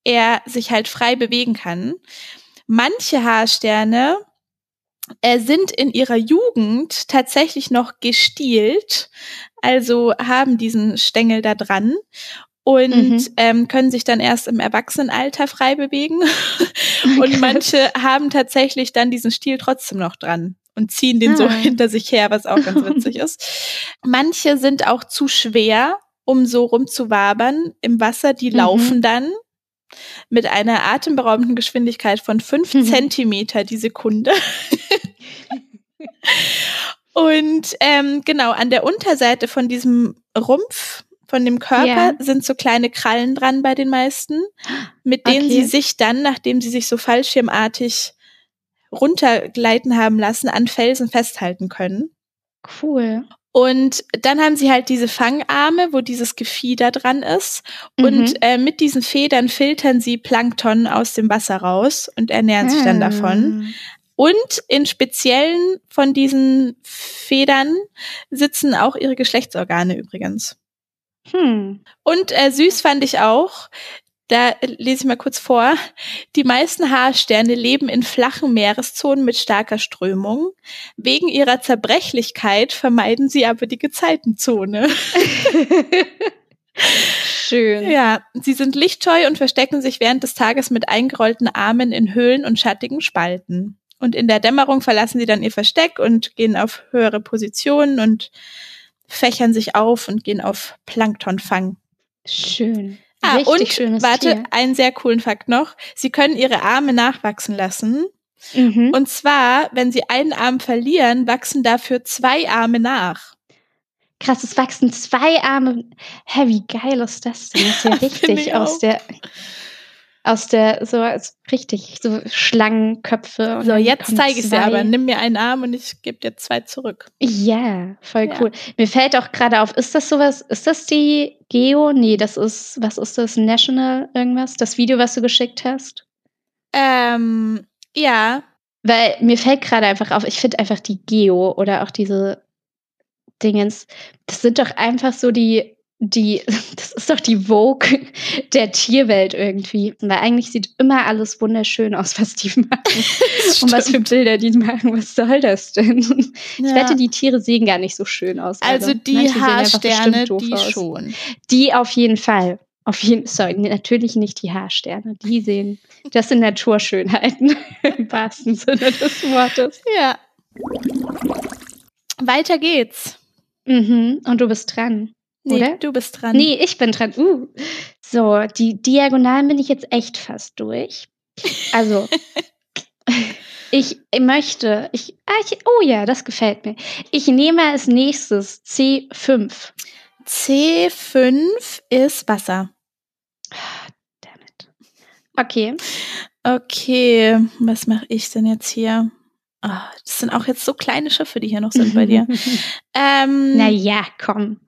er sich halt frei bewegen kann. Manche Haarsterne äh, sind in ihrer Jugend tatsächlich noch gestielt, also haben diesen Stängel da dran und Mhm. ähm, können sich dann erst im Erwachsenenalter frei bewegen. Und Krass. manche haben tatsächlich dann diesen Stiel trotzdem noch dran und ziehen den so Ah. hinter sich her, was auch ganz witzig ist. Manche sind auch zu schwer, um so rumzuwabern im Wasser. Die Mhm. laufen dann mit einer atemberaubenden Geschwindigkeit von fünf Mhm. Zentimeter die Sekunde. Und ähm, genau, an der Unterseite von diesem Rumpf, von dem Körper, Ja. sind so kleine Krallen dran bei den meisten, mit denen Okay. sie sich dann, nachdem sie sich so fallschirmartig runtergleiten haben lassen, an Felsen festhalten können. Cool. Und dann haben sie halt diese Fangarme, wo dieses Gefieder dran ist. Mhm. Und äh, mit diesen Federn filtern sie Plankton aus dem Wasser raus und ernähren sich dann Ah. davon. Und in speziellen von diesen Federn sitzen auch ihre Geschlechtsorgane übrigens. Hm. Und äh, süß fand ich auch, da lese ich mal kurz vor, die meisten Haarsterne leben in flachen Meereszonen mit starker Strömung. Wegen ihrer Zerbrechlichkeit vermeiden sie aber die Gezeitenzone. Schön. Ja, sie sind lichtscheu und verstecken sich während des Tages mit eingerollten Armen in Höhlen und schattigen Spalten. Und in der Dämmerung verlassen sie dann ihr Versteck und gehen auf höhere Positionen und fächern sich auf und gehen auf Planktonfang. Schön. Ah, Richtig und warte, Tier. einen sehr coolen Fakt noch. Sie können ihre Arme nachwachsen lassen. Mhm. Und zwar, wenn sie einen Arm verlieren, wachsen dafür zwei Arme nach. Krass, es wachsen zwei Arme. Hä, wie geil ist das denn? Das ist ja richtig ich aus der, aus der, so richtig, so Schlangenköpfe. So, jetzt zeige ich dir aber. Nimm mir einen Arm und ich gebe dir zwei zurück. Ja, voll Ja. cool. Mir fällt auch gerade auf, ist das sowas, ist das die Geo? Nee, das ist, was ist das? National irgendwas? Das Video, was du geschickt hast? Ähm, ja. Weil mir fällt gerade einfach auf, ich finde einfach die Geo oder auch diese Dingens, das sind doch einfach so die, die, das ist doch die Vogue der Tierwelt irgendwie. Weil eigentlich sieht immer alles wunderschön aus, was die machen. Und was für Bilder die machen. Was soll das denn? Ich Ja. wette, die Tiere sehen gar nicht so schön aus. Also leider. die Haarsterne, die aus. schon. Die auf jeden Fall. Auf jeden sorry, natürlich nicht die Haarsterne. Die sehen, das sind Naturschönheiten im wahrsten Sinne des Wortes. Ja. Weiter geht's. Mhm. Und du bist dran. Nee, Oder? du bist dran. Nee, ich bin dran. Uh. So, die Diagonalen bin ich jetzt echt fast durch. Also, ich möchte, ich, ah, ich, oh ja, das gefällt mir. Ich nehme als nächstes C5. C5 ist Wasser. Damit. Okay. Okay, was mache ich denn jetzt hier? Ah, das sind auch jetzt so kleine Schiffe, die hier noch sind bei dir. Ähm, naja, komm.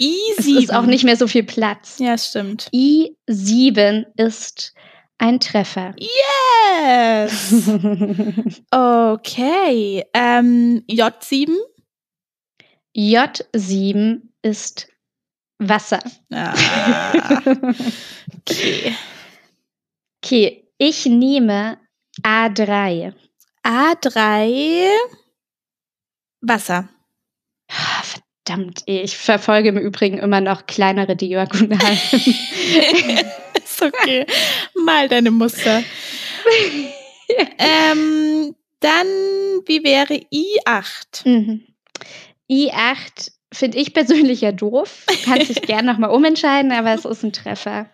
Es I7. ist auch nicht mehr so viel Platz. Ja, stimmt. I7 ist ein Treffer. Yes! Okay. Ähm, J7. J7 ist Wasser. Ah, okay. Okay, ich nehme A3. A3. Wasser. Verdammt, ich verfolge im Übrigen immer noch kleinere Diagonalen. ist okay. Mal deine Muster. ähm, dann, wie wäre I8? Mhm. I8 finde ich persönlich ja doof. Du kannst dich gern nochmal umentscheiden, aber es ist ein Treffer.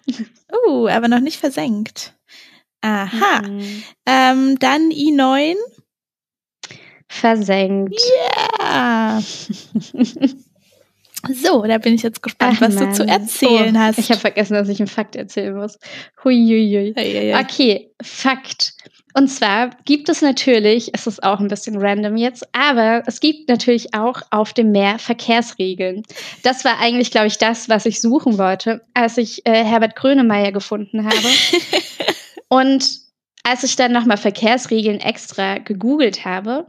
Uh, aber noch nicht versenkt. Aha. Mhm. Ähm, dann I9. Versenkt. Ja. So, da bin ich jetzt gespannt, Ach, was du Mann. zu erzählen oh, hast. Ich habe vergessen, dass ich einen Fakt erzählen muss. Huiuiui. Eieiei. Okay, Fakt. Und zwar gibt es natürlich, es ist auch ein bisschen random jetzt, aber es gibt natürlich auch auf dem Meer Verkehrsregeln. Das war eigentlich, glaube ich, das, was ich suchen wollte, als ich äh, Herbert Grönemeyer gefunden habe. Und als ich dann nochmal Verkehrsregeln extra gegoogelt habe,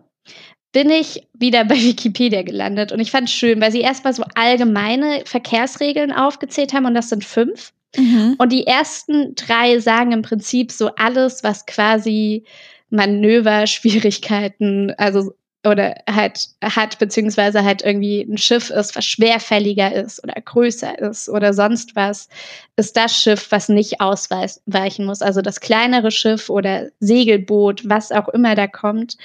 bin ich wieder bei Wikipedia gelandet. Und ich fand es schön, weil sie erstmal so allgemeine Verkehrsregeln aufgezählt haben und das sind fünf. Mhm. Und die ersten drei sagen im Prinzip so alles, was quasi Manöverschwierigkeiten, also oder halt hat, beziehungsweise halt irgendwie ein Schiff ist, was schwerfälliger ist oder größer ist oder sonst was, ist das Schiff, was nicht ausweichen muss. Also das kleinere Schiff oder Segelboot, was auch immer da kommt,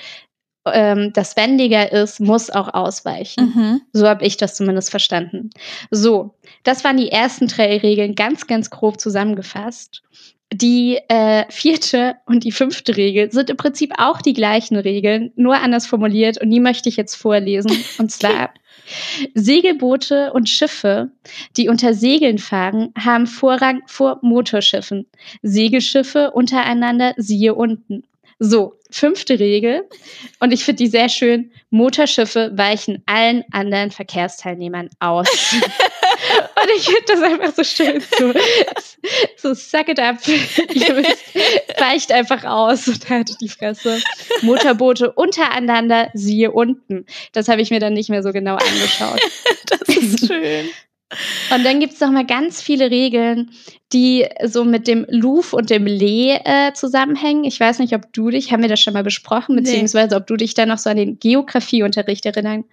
ähm, das wendiger ist, muss auch ausweichen. Mhm. So habe ich das zumindest verstanden. So, das waren die ersten drei Regeln, ganz, ganz grob zusammengefasst. Die äh, vierte und die fünfte Regel sind im Prinzip auch die gleichen Regeln, nur anders formuliert und die möchte ich jetzt vorlesen. Und zwar, Segelboote und Schiffe, die unter Segeln fahren, haben Vorrang vor Motorschiffen. Segelschiffe untereinander siehe unten. So, fünfte Regel. Und ich finde die sehr schön. Motorschiffe weichen allen anderen Verkehrsteilnehmern aus. Und ich finde das einfach so schön. So, so suck it up. Ihr wisst, weicht einfach aus und haltet die Fresse. Motorboote untereinander, siehe unten. Das habe ich mir dann nicht mehr so genau angeschaut. Das ist schön. Und dann gibt's noch mal ganz viele Regeln, die so mit dem Luf und dem Le äh, zusammenhängen. Ich weiß nicht, ob du dich, haben wir das schon mal besprochen, beziehungsweise ob du dich da noch so an den Geografieunterricht erinnern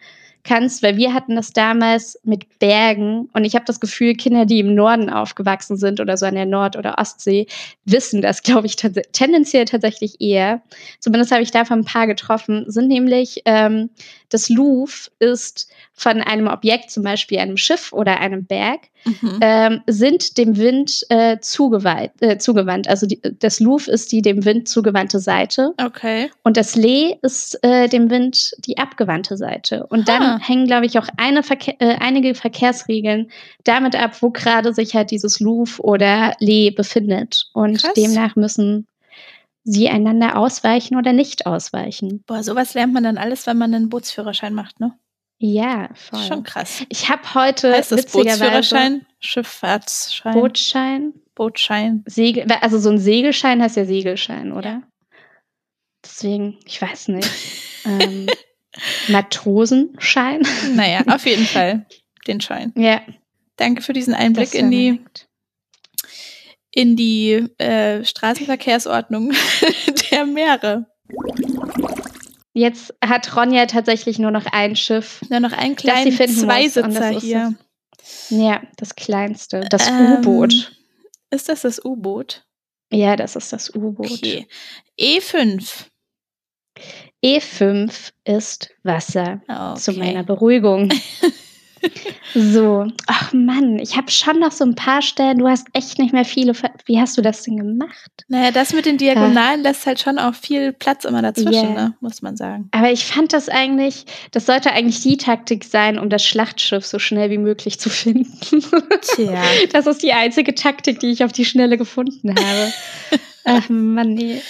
kannst, weil wir hatten das damals mit Bergen und ich habe das Gefühl, Kinder, die im Norden aufgewachsen sind oder so an der Nord- oder Ostsee, wissen das, glaube ich, tats tendenziell tatsächlich eher. Zumindest habe ich davon ein paar getroffen, sind nämlich ähm, das Luf ist von einem Objekt, zum Beispiel einem Schiff oder einem Berg, Mhm. ähm, sind dem Wind äh, zugewandt, äh, zugewandt. Also die, das Luf ist die dem Wind zugewandte Seite Okay. und das Le ist äh, dem Wind die abgewandte Seite. Und dann Ah. hängen, glaube ich, auch Verke äh, einige Verkehrsregeln damit ab, wo gerade sich halt dieses Luf oder Le befindet. Und Krass. demnach müssen sie einander ausweichen oder nicht ausweichen. Boah, sowas lernt man dann alles, wenn man einen Bootsführerschein macht, ne? Ja, voll. Schon krass. Ich habe heute Heißt das Bootsführerschein? Schifffahrtsschein? Bootschein. Bootschein. Segel, also so ein Segelschein heißt ja Segelschein, oder? Deswegen, ich weiß nicht. ähm, Matrosenschein. Naja, auf jeden Fall den Schein. ja. Danke für diesen Einblick in die, direkt. In die äh, Straßenverkehrsordnung der Meere. Jetzt hat Ronja tatsächlich nur noch ein Schiff. Nur noch sie kleinen finden muss, Zweisitzer das hier. Ja, das kleinste. Das Ähm, U-Boot. Ist das das U-Boot? Ja, das ist das U-Boot. Okay. E E5. E5 ist Wasser. Okay. Zu meiner Beruhigung. so, ach Mann, ich habe schon noch so ein paar Stellen. Du hast echt nicht mehr viele. Ver Wie hast du das denn gemacht? Naja, das mit den Diagonalen lässt halt schon auch viel Platz immer dazwischen, Yeah. ne? muss man sagen. Aber ich fand das eigentlich, das sollte eigentlich die Taktik sein, um das Schlachtschiff so schnell wie möglich zu finden. Tja. Das ist die einzige Taktik, die ich auf die Schnelle gefunden habe. Ach Mann, nee.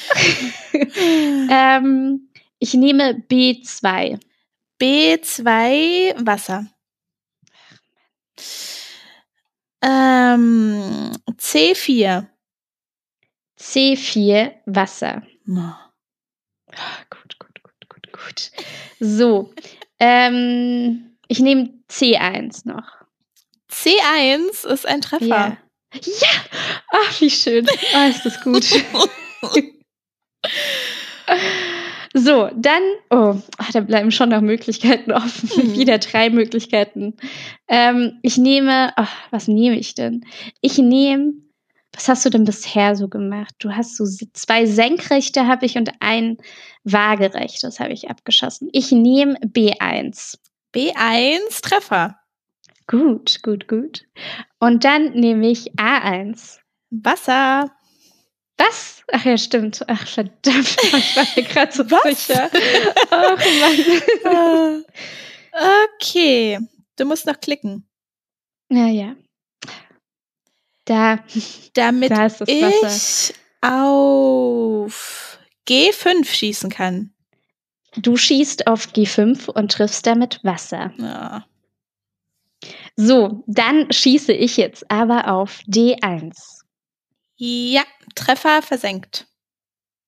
ähm, ich nehme B2. B2 Wasser. Ähm, C4. C4 Wasser. Ah, gut, gut, gut, gut, gut. So, ähm, ich nehme C1 noch. C1 ist ein Treffer. Ja. Ja! Ach, wie schön. Oh, ist das gut. so, dann, oh, ach, da bleiben schon noch Möglichkeiten offen. Mhm. Wieder drei Möglichkeiten. Ähm, ich nehme, ach, was nehme ich denn? Ich nehme, was hast du denn bisher so gemacht? Du hast so zwei Senkrechte habe ich und ein waagerechtes habe ich abgeschossen. Ich nehme B1. B1 Treffer. Gut, gut, gut. Und dann nehme ich A1. Wasser. Was? Ach ja, stimmt. Ach, verdammt. Ich war mir gerade so Was? sicher. Ach Mann. Äh, okay. Du musst noch klicken. Ja, ja. Da, Damit da ist das Wasser. ich auf G5 schießen kann. Du schießt auf G5 und triffst damit Wasser. Ja. So, dann schieße ich jetzt aber auf D1. Ja, Treffer versenkt.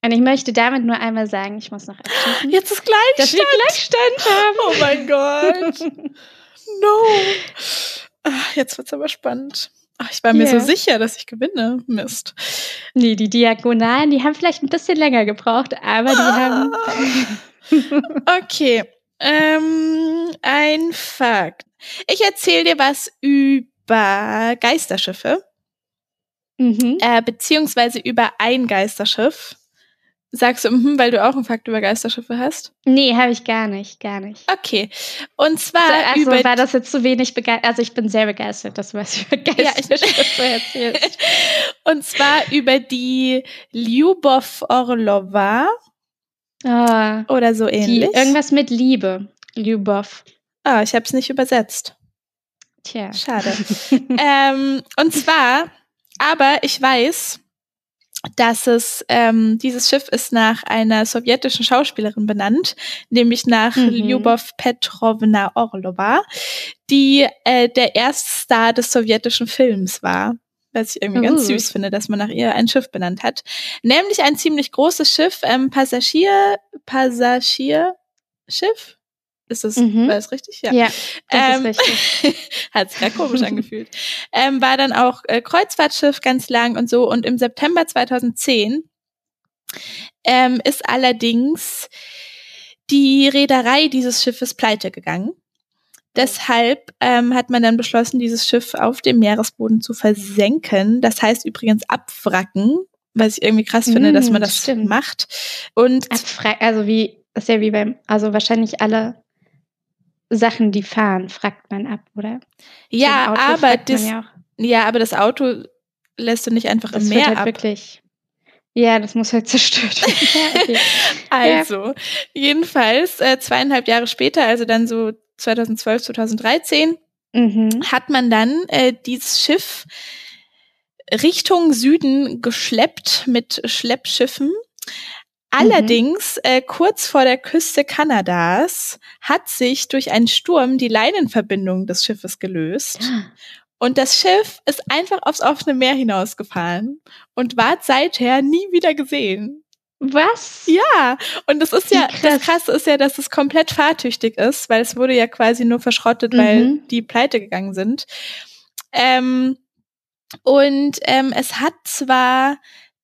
Und ich möchte damit nur einmal sagen, ich muss noch abschließen, Jetzt ist dass wir Gleichstand. Gleichstand haben. Oh mein Gott. No. Ach, jetzt wird's aber spannend. Ach, ich war mir Ja. so sicher, dass ich gewinne. Mist. Nee, die Diagonalen, die haben vielleicht ein bisschen länger gebraucht, aber die haben. Okay. Ähm, ein Fakt. Ich erzähle dir was über Geisterschiffe, Mhm. äh, beziehungsweise über ein Geisterschiff. Sagst du, mhm, weil du auch einen Fakt über Geisterschiffe hast? Nee, habe ich gar nicht, gar nicht. Okay. Und zwar Also über war das jetzt zu wenig begeistert? Also ich bin sehr begeistert, dass du was über Ja, Geisterschiffe erzählst. und zwar über die Lyubov Orlova Ah, oder so die, ähnlich. irgendwas mit Liebe. Lyubov. Ah, ich habe es nicht übersetzt. Tja. Schade. ähm, und zwar, aber ich weiß, dass es ähm, dieses Schiff ist nach einer sowjetischen Schauspielerin benannt, nämlich nach Mhm. Lyubov Petrovna Orlova, die äh, der erste Star des sowjetischen Films war. Was ich irgendwie ganz Uh. süß finde, dass man nach ihr ein Schiff benannt hat. Nämlich ein ziemlich großes Schiff, ähm, Passagier, Passagierschiff? Ist das, Mhm. war das richtig? Ja, das Ähm, ist richtig. hat sich ja komisch angefühlt. Ähm, war dann auch äh, Kreuzfahrtschiff ganz lang und so. Und im September 2010 ähm, ist allerdings die Reederei dieses Schiffes pleite gegangen. Deshalb ähm, hat man dann beschlossen, dieses Schiff auf dem Meeresboden zu versenken. Das heißt übrigens abwracken, was ich irgendwie krass finde, dass Mm, man das stimmt. macht. Und Abfra also wie, das ist ja wie beim, also wahrscheinlich alle Sachen, die fahren, fragt man ab, oder? ja, aber das, ja, ja, aber das Auto lässt du nicht einfach das im Meer halt ab. wirklich. Ja, das muss halt zerstört werden. ja. Also, jedenfalls äh, zweieinhalb Jahre später, also dann so 2012, 2013, mhm. hat man dann äh, dieses Schiff Richtung Süden geschleppt mit Schleppschiffen. Allerdings, äh, kurz vor der Küste Kanadas hat sich durch einen Sturm die Leinenverbindung des Schiffes gelöst. Und das Schiff ist einfach aufs offene Meer hinausgefahren und ward seither nie wieder gesehen. Was? Ja, und das ist Wie ja, krass. das Krasse ist ja, dass es komplett fahrtüchtig ist, weil es wurde ja quasi nur verschrottet, weil Mhm. die pleite gegangen sind. Ähm, und ähm, es hat zwar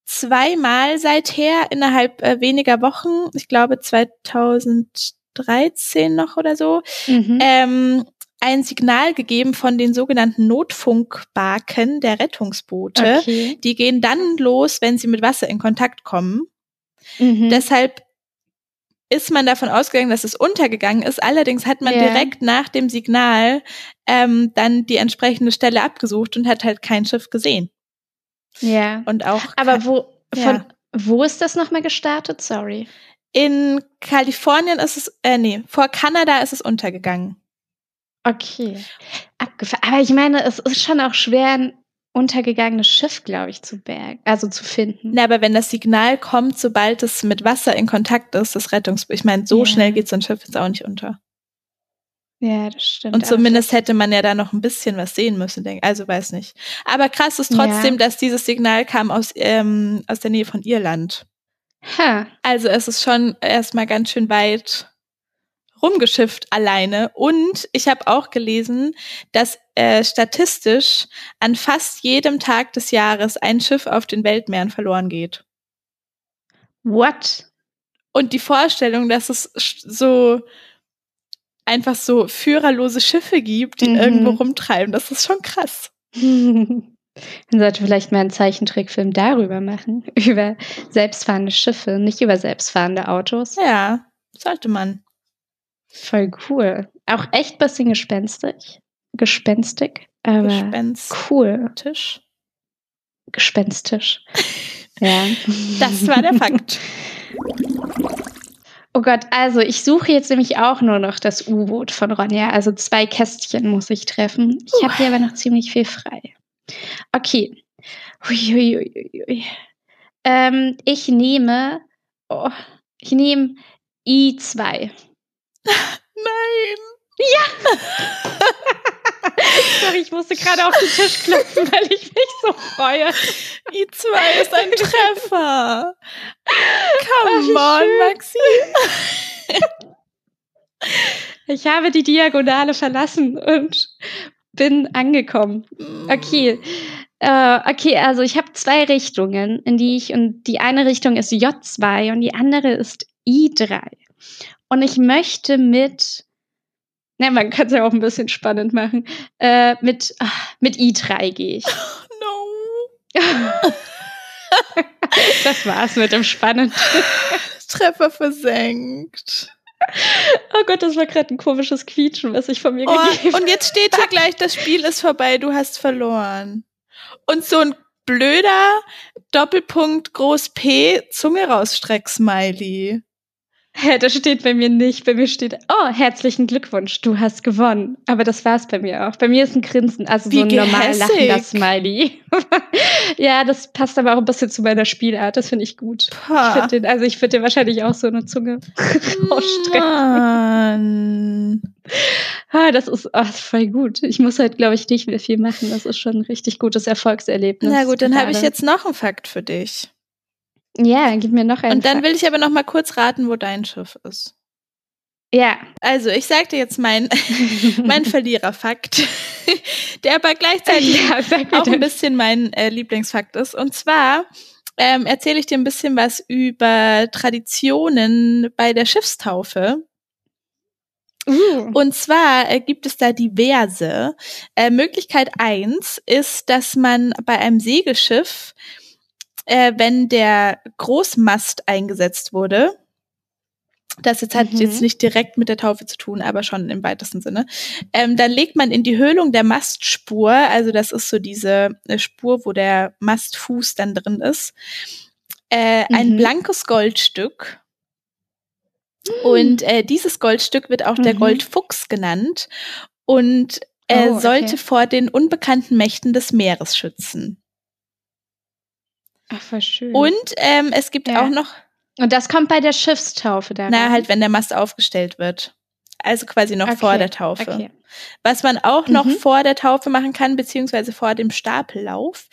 zweimal seither innerhalb äh, weniger Wochen, ich glaube 2013 noch oder so, Mhm. ähm, ein Signal gegeben von den sogenannten Notfunkbarken der Rettungsboote. okay. Die gehen dann los, wenn sie mit Wasser in Kontakt kommen. Mhm. Deshalb ist man davon ausgegangen, dass es untergegangen ist. Allerdings hat man Ja. direkt nach dem Signal ähm, dann die entsprechende Stelle abgesucht und hat halt kein Schiff gesehen. Ja. Und auch Aber wo, Ja. von, wo ist das nochmal gestartet? Sorry. in Kalifornien ist es, äh, nee, vor Kanada ist es untergegangen. Okay. Abgefahren. Aber ich meine, es ist schon auch schwer, ein untergegangenes Schiff, glaube ich, zu bergen, also zu finden. Na, aber wenn das Signal kommt, sobald es mit Wasser in Kontakt ist, das Rettungsboot, ich meine, so Ja. schnell geht so ein Schiff jetzt auch nicht unter. Ja, das stimmt. Und zumindest hätte man ja da noch ein bisschen was sehen müssen, denke Also weiß nicht. Aber krass ist trotzdem, dass dieses Signal kam aus, ähm, aus der Nähe von Irland. Ha. Also es ist schon erstmal ganz schön weit rumgeschifft alleine. Und ich habe auch gelesen, dass äh, statistisch an fast jedem Tag des Jahres ein Schiff auf den Weltmeeren verloren geht. What? Und die Vorstellung, dass es so einfach so führerlose Schiffe gibt, die Mhm. irgendwo rumtreiben, das ist schon krass. Man sollte vielleicht mal einen Zeichentrickfilm darüber machen. Über selbstfahrende Schiffe, nicht über selbstfahrende Autos. Ja, sollte man. Voll cool. Auch echt bisschen gespenstig. Gespenstig. Aber Gespenstisch. cool. Gespenstisch. Ja. Das war der Fakt. Oh Gott, also ich suche jetzt nämlich auch nur noch das U-Boot von Ronja. Also zwei Kästchen muss ich treffen. Ich habe hier aber noch ziemlich viel frei. Okay. Hui. Ähm, ich nehme, oh, ich nehme I2. Nein. Sorry, ich musste gerade auf den Tisch klopfen, weil ich mich so freue. I2 ist ein Treffer. Come Ach, on, Maxi. Ich habe die Diagonale verlassen und bin angekommen. Okay. Äh, okay, also ich habe zwei Richtungen, in die ich, und die eine Richtung ist J2 und die andere ist I3. Und ich möchte mit, ne, man kann es ja auch ein bisschen spannend machen, äh, mit, ach, mit I3 gehe ich. No. das war's mit dem Spannend. Treffer versenkt. Oh Gott, das war gerade ein komisches Quietschen, was ich von mir Oh, gegeben und jetzt steht hier gleich, das Spiel ist vorbei, du hast verloren. Und so ein blöder Doppelpunkt Groß P Zunge rausstreck Smiley. Hä, das steht bei mir nicht. Bei mir steht, oh, herzlichen Glückwunsch, du hast gewonnen. Aber das war's bei mir auch. Bei mir ist ein Grinsen, also Wie so ein normal lachender Smiley. ja, das passt aber auch ein bisschen zu meiner Spielart. Das finde ich gut. Ich find den, also ich finde dir wahrscheinlich auch so eine Zunge rausstrecken. Ah, das ist ach, voll gut. Ich muss halt, glaube ich, nicht mehr viel machen. Das ist schon ein richtig gutes Erfolgserlebnis. Na gut, dann habe ich jetzt noch einen Fakt für dich. Ja, gib mir noch einen. Und dann will ich aber noch mal kurz raten, wo dein Schiff ist. Ja. Also, ich sag dir jetzt mein, mein Verliererfakt, der aber gleichzeitig ja, auch ein bisschen mein äh, Lieblingsfakt ist. Und zwar ähm, erzähle ich dir ein bisschen was über Traditionen bei der Schiffstaufe. Uh. Und zwar äh, gibt es da diverse. Äh, Möglichkeit eins ist, dass man bei einem Segelschiff, äh, wenn der Großmast eingesetzt wurde, das jetzt hat Mhm. jetzt nicht direkt mit der Taufe zu tun, aber schon im weitesten Sinne. Ähm, dann legt man in die Höhlung der Mastspur, also das ist so diese äh, Spur, wo der Mastfuß dann drin ist, äh, ein Mhm. blankes Goldstück. Und äh, dieses Goldstück wird auch der Mhm. Goldfuchs genannt und äh, Oh, okay. sollte vor den unbekannten Mächten des Meeres schützen. Ach, voll schön. Und ähm, es gibt Ja. auch noch Und das kommt bei der Schiffstaufe da. Na, rein? halt, wenn der Mast aufgestellt wird. Also quasi noch vor Okay, der Taufe. Okay. Was man auch noch Mhm. vor der Taufe machen kann, beziehungsweise vor dem Stapellauf,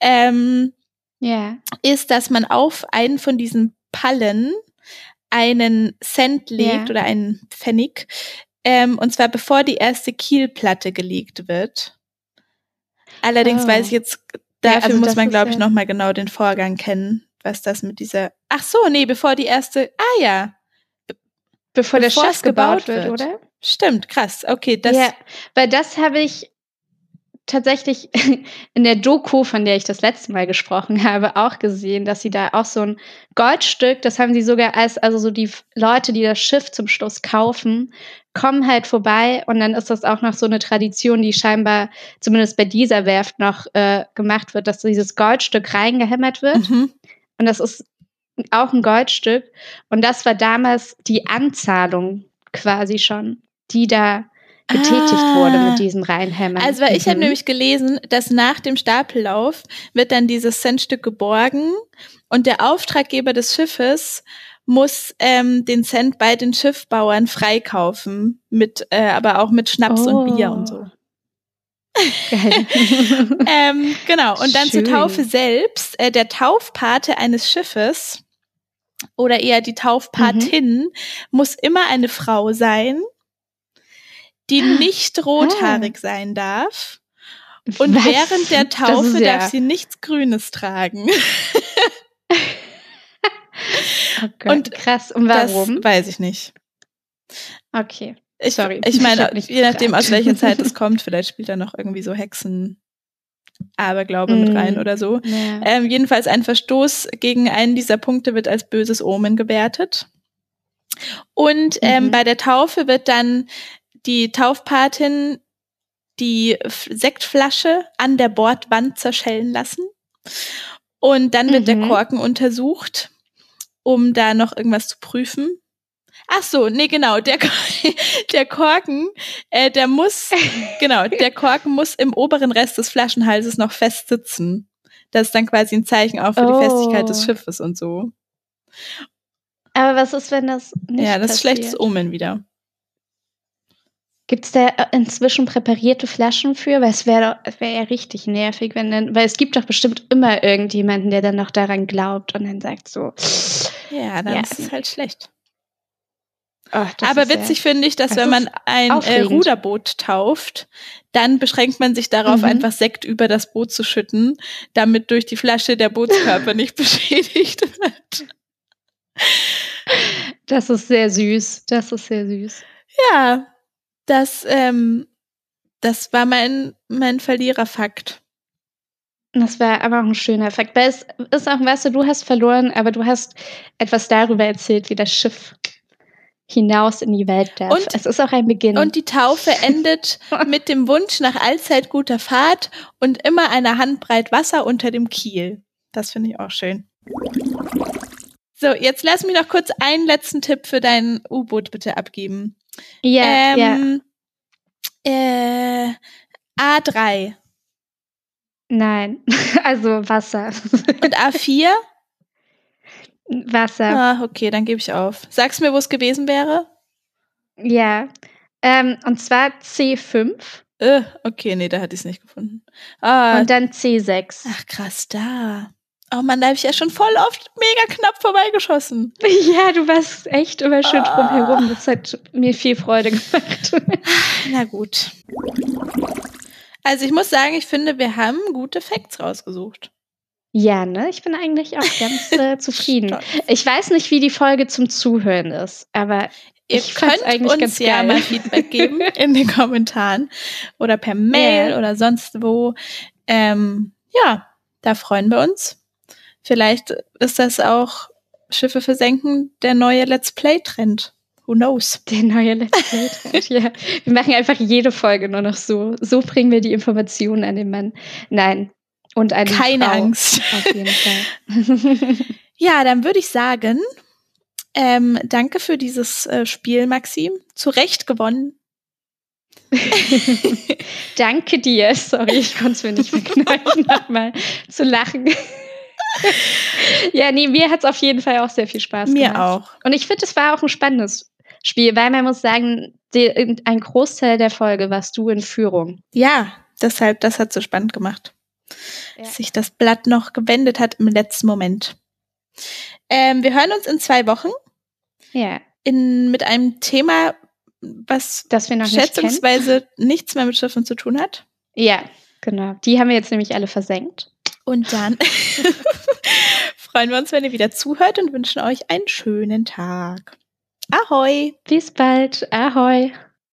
ähm, Ja. ist, dass man auf einen von diesen Pallen einen Cent legt Ja. oder einen Pfennig. Ähm, und zwar bevor die erste Kielplatte gelegt wird. Allerdings Oh. weiß ich jetzt, dafür also muss man, glaube ich, ja- noch mal genau den Vorgang kennen, was das mit dieser. Ach so, nee, bevor die erste. Ah ja, Bevor, Bevor es Schiff gebaut, gebaut wird, wird. oder? stimmt, krass. Okay, das. ja, weil das habe ich tatsächlich in der Doku, von der ich das letzte Mal gesprochen habe, auch gesehen, dass sie da auch so ein Goldstück, das haben sie sogar als, also so die Leute, die das Schiff zum Schluss kaufen, kommen halt vorbei und dann ist das auch noch so eine Tradition, die scheinbar zumindest bei dieser Werft noch äh, gemacht wird, dass dieses Goldstück reingehämmert wird. Mhm. Und das ist auch ein Goldstück. Und das war damals die Anzahlung quasi schon, die da getätigt Ah. wurde mit diesem Reinhämmern. Also, weil ich habe Mhm. nämlich gelesen, dass nach dem Stapellauf wird dann dieses Centstück geborgen und der Auftraggeber des Schiffes muss ähm, den Cent bei den Schiffbauern freikaufen, mit, äh, aber auch mit Schnaps und Bier und so. Geil. Ähm, genau, und dann Schön. zur Taufe selbst. Äh, der Taufpate eines Schiffes oder eher die Taufpatin muss immer eine Frau sein, die nicht rothaarig sein darf. Und Was? während der Taufe ja- darf sie nichts Grünes tragen. Oh Gott, Und krass. Und warum? Das weiß ich nicht. okay. Ich, Sorry. ich Ich meine, nicht je nachdem, gefragt. aus welcher Zeit es kommt, vielleicht spielt da noch irgendwie so Hexen Aberglaube mit Mm. rein oder so. Ja. Ähm, jedenfalls ein Verstoß gegen einen dieser Punkte wird als böses Omen gewertet. Und ähm, Mhm. bei der Taufe wird dann die Taufpatin die Sektflasche an der Bordwand zerschellen lassen. Und dann wird der Mhm. Korken untersucht, um da noch irgendwas zu prüfen. Ach so, nee, genau. Der, der Korken, äh, der muss, genau, der Korken muss im oberen Rest des Flaschenhalses noch fest sitzen. Das ist dann quasi ein Zeichen auch für Oh. die Festigkeit des Schiffes und so. Aber was ist, wenn das nicht ja, das ist passiert? schlechtes Omen wieder. Gibt es da äh, inzwischen präparierte Flaschen für? Weil es wäre wär ja richtig nervig, wenn dann, weil es gibt doch bestimmt immer irgendjemanden, der dann noch daran glaubt und dann sagt so, Ja, dann Ja. ist es halt schlecht. oh, Aber witzig finde ich, dass das wenn man ein äh. Ruderboot tauft, dann beschränkt man sich darauf, Mhm. einfach Sekt über das Boot zu schütten, damit durch die Flasche der Bootskörper nicht beschädigt wird. Das ist sehr süß. Das ist sehr süß. Ja, das, ähm, das war mein, mein Verliererfakt. Das war aber auch ein schöner Fakt. Weil es ist auch, weißt du, du hast verloren, aber du hast etwas darüber erzählt, wie das Schiff hinaus in die Welt darf. Und- es ist auch ein Beginn. Und die Taufe endet mit dem Wunsch nach allzeit guter Fahrt und immer einer Handbreit Wasser unter dem Kiel. Das finde ich auch schön. So, jetzt lass mich noch kurz einen letzten Tipp für dein U-Boot bitte abgeben. Ja, ja. ähm, Äh, A3 Nein. Also Wasser. und A4? Wasser. Ah, okay, dann gebe ich auf. Sag's mir, wo es gewesen wäre? Ja. Ähm, und zwar C5 Äh, okay, nee, da hatte ich es nicht gefunden. Ah, und dann C6. ach krass, da. Oh Mann, da habe ich ja schon voll oft mega knapp vorbeigeschossen. Ja, du warst echt immer schön Ah. drumherum. Das hat mir viel Freude gemacht. Na gut. Also ich muss sagen, ich finde, wir haben gute Facts rausgesucht. Ja, ne? Ich bin eigentlich auch ganz äh, zufrieden. Ich weiß nicht, wie die Folge zum Zuhören ist, aber Ihr Ich könnt eigentlich uns ganz ja geil. mal Feedback geben in den Kommentaren oder per Mail Ja. oder sonst wo. Ähm, ja, da freuen wir uns. Vielleicht ist das auch Schiffe versenken der neue Let's Play-Trend. Who knows? der neue Let's Play Trend, ja. Wir machen einfach jede Folge nur noch so. So bringen wir die Informationen an den Mann. Nein. Und an Keine Frau. Angst. Auf jeden Fall. Ja, dann würde ich sagen, ähm, danke für dieses äh, Spiel, Maxim. Zu Recht gewonnen. Danke dir. Sorry, ich konnte es mir nicht verkneifen, nochmal zu lachen. Ja, nee, mir hat es auf jeden Fall auch sehr viel Spaß Mir gemacht. auch. Und ich finde, es war auch ein spannendes Spiel, weil man muss sagen, die, ein Großteil der Folge warst du in Führung. Ja, deshalb, das hat so spannend gemacht. Ja. Dass sich das Blatt noch gewendet hat im letzten Moment. Ähm, wir hören uns in zwei Wochen Ja, in, mit einem Thema, was das wir noch nicht schätzungsweise nichts mehr mit Schiffen zu tun hat. Ja, genau. Die haben wir jetzt nämlich alle versenkt. Und dann freuen wir uns, wenn ihr wieder zuhört und wünschen euch einen schönen Tag. Ahoi! Bis bald. Ahoi.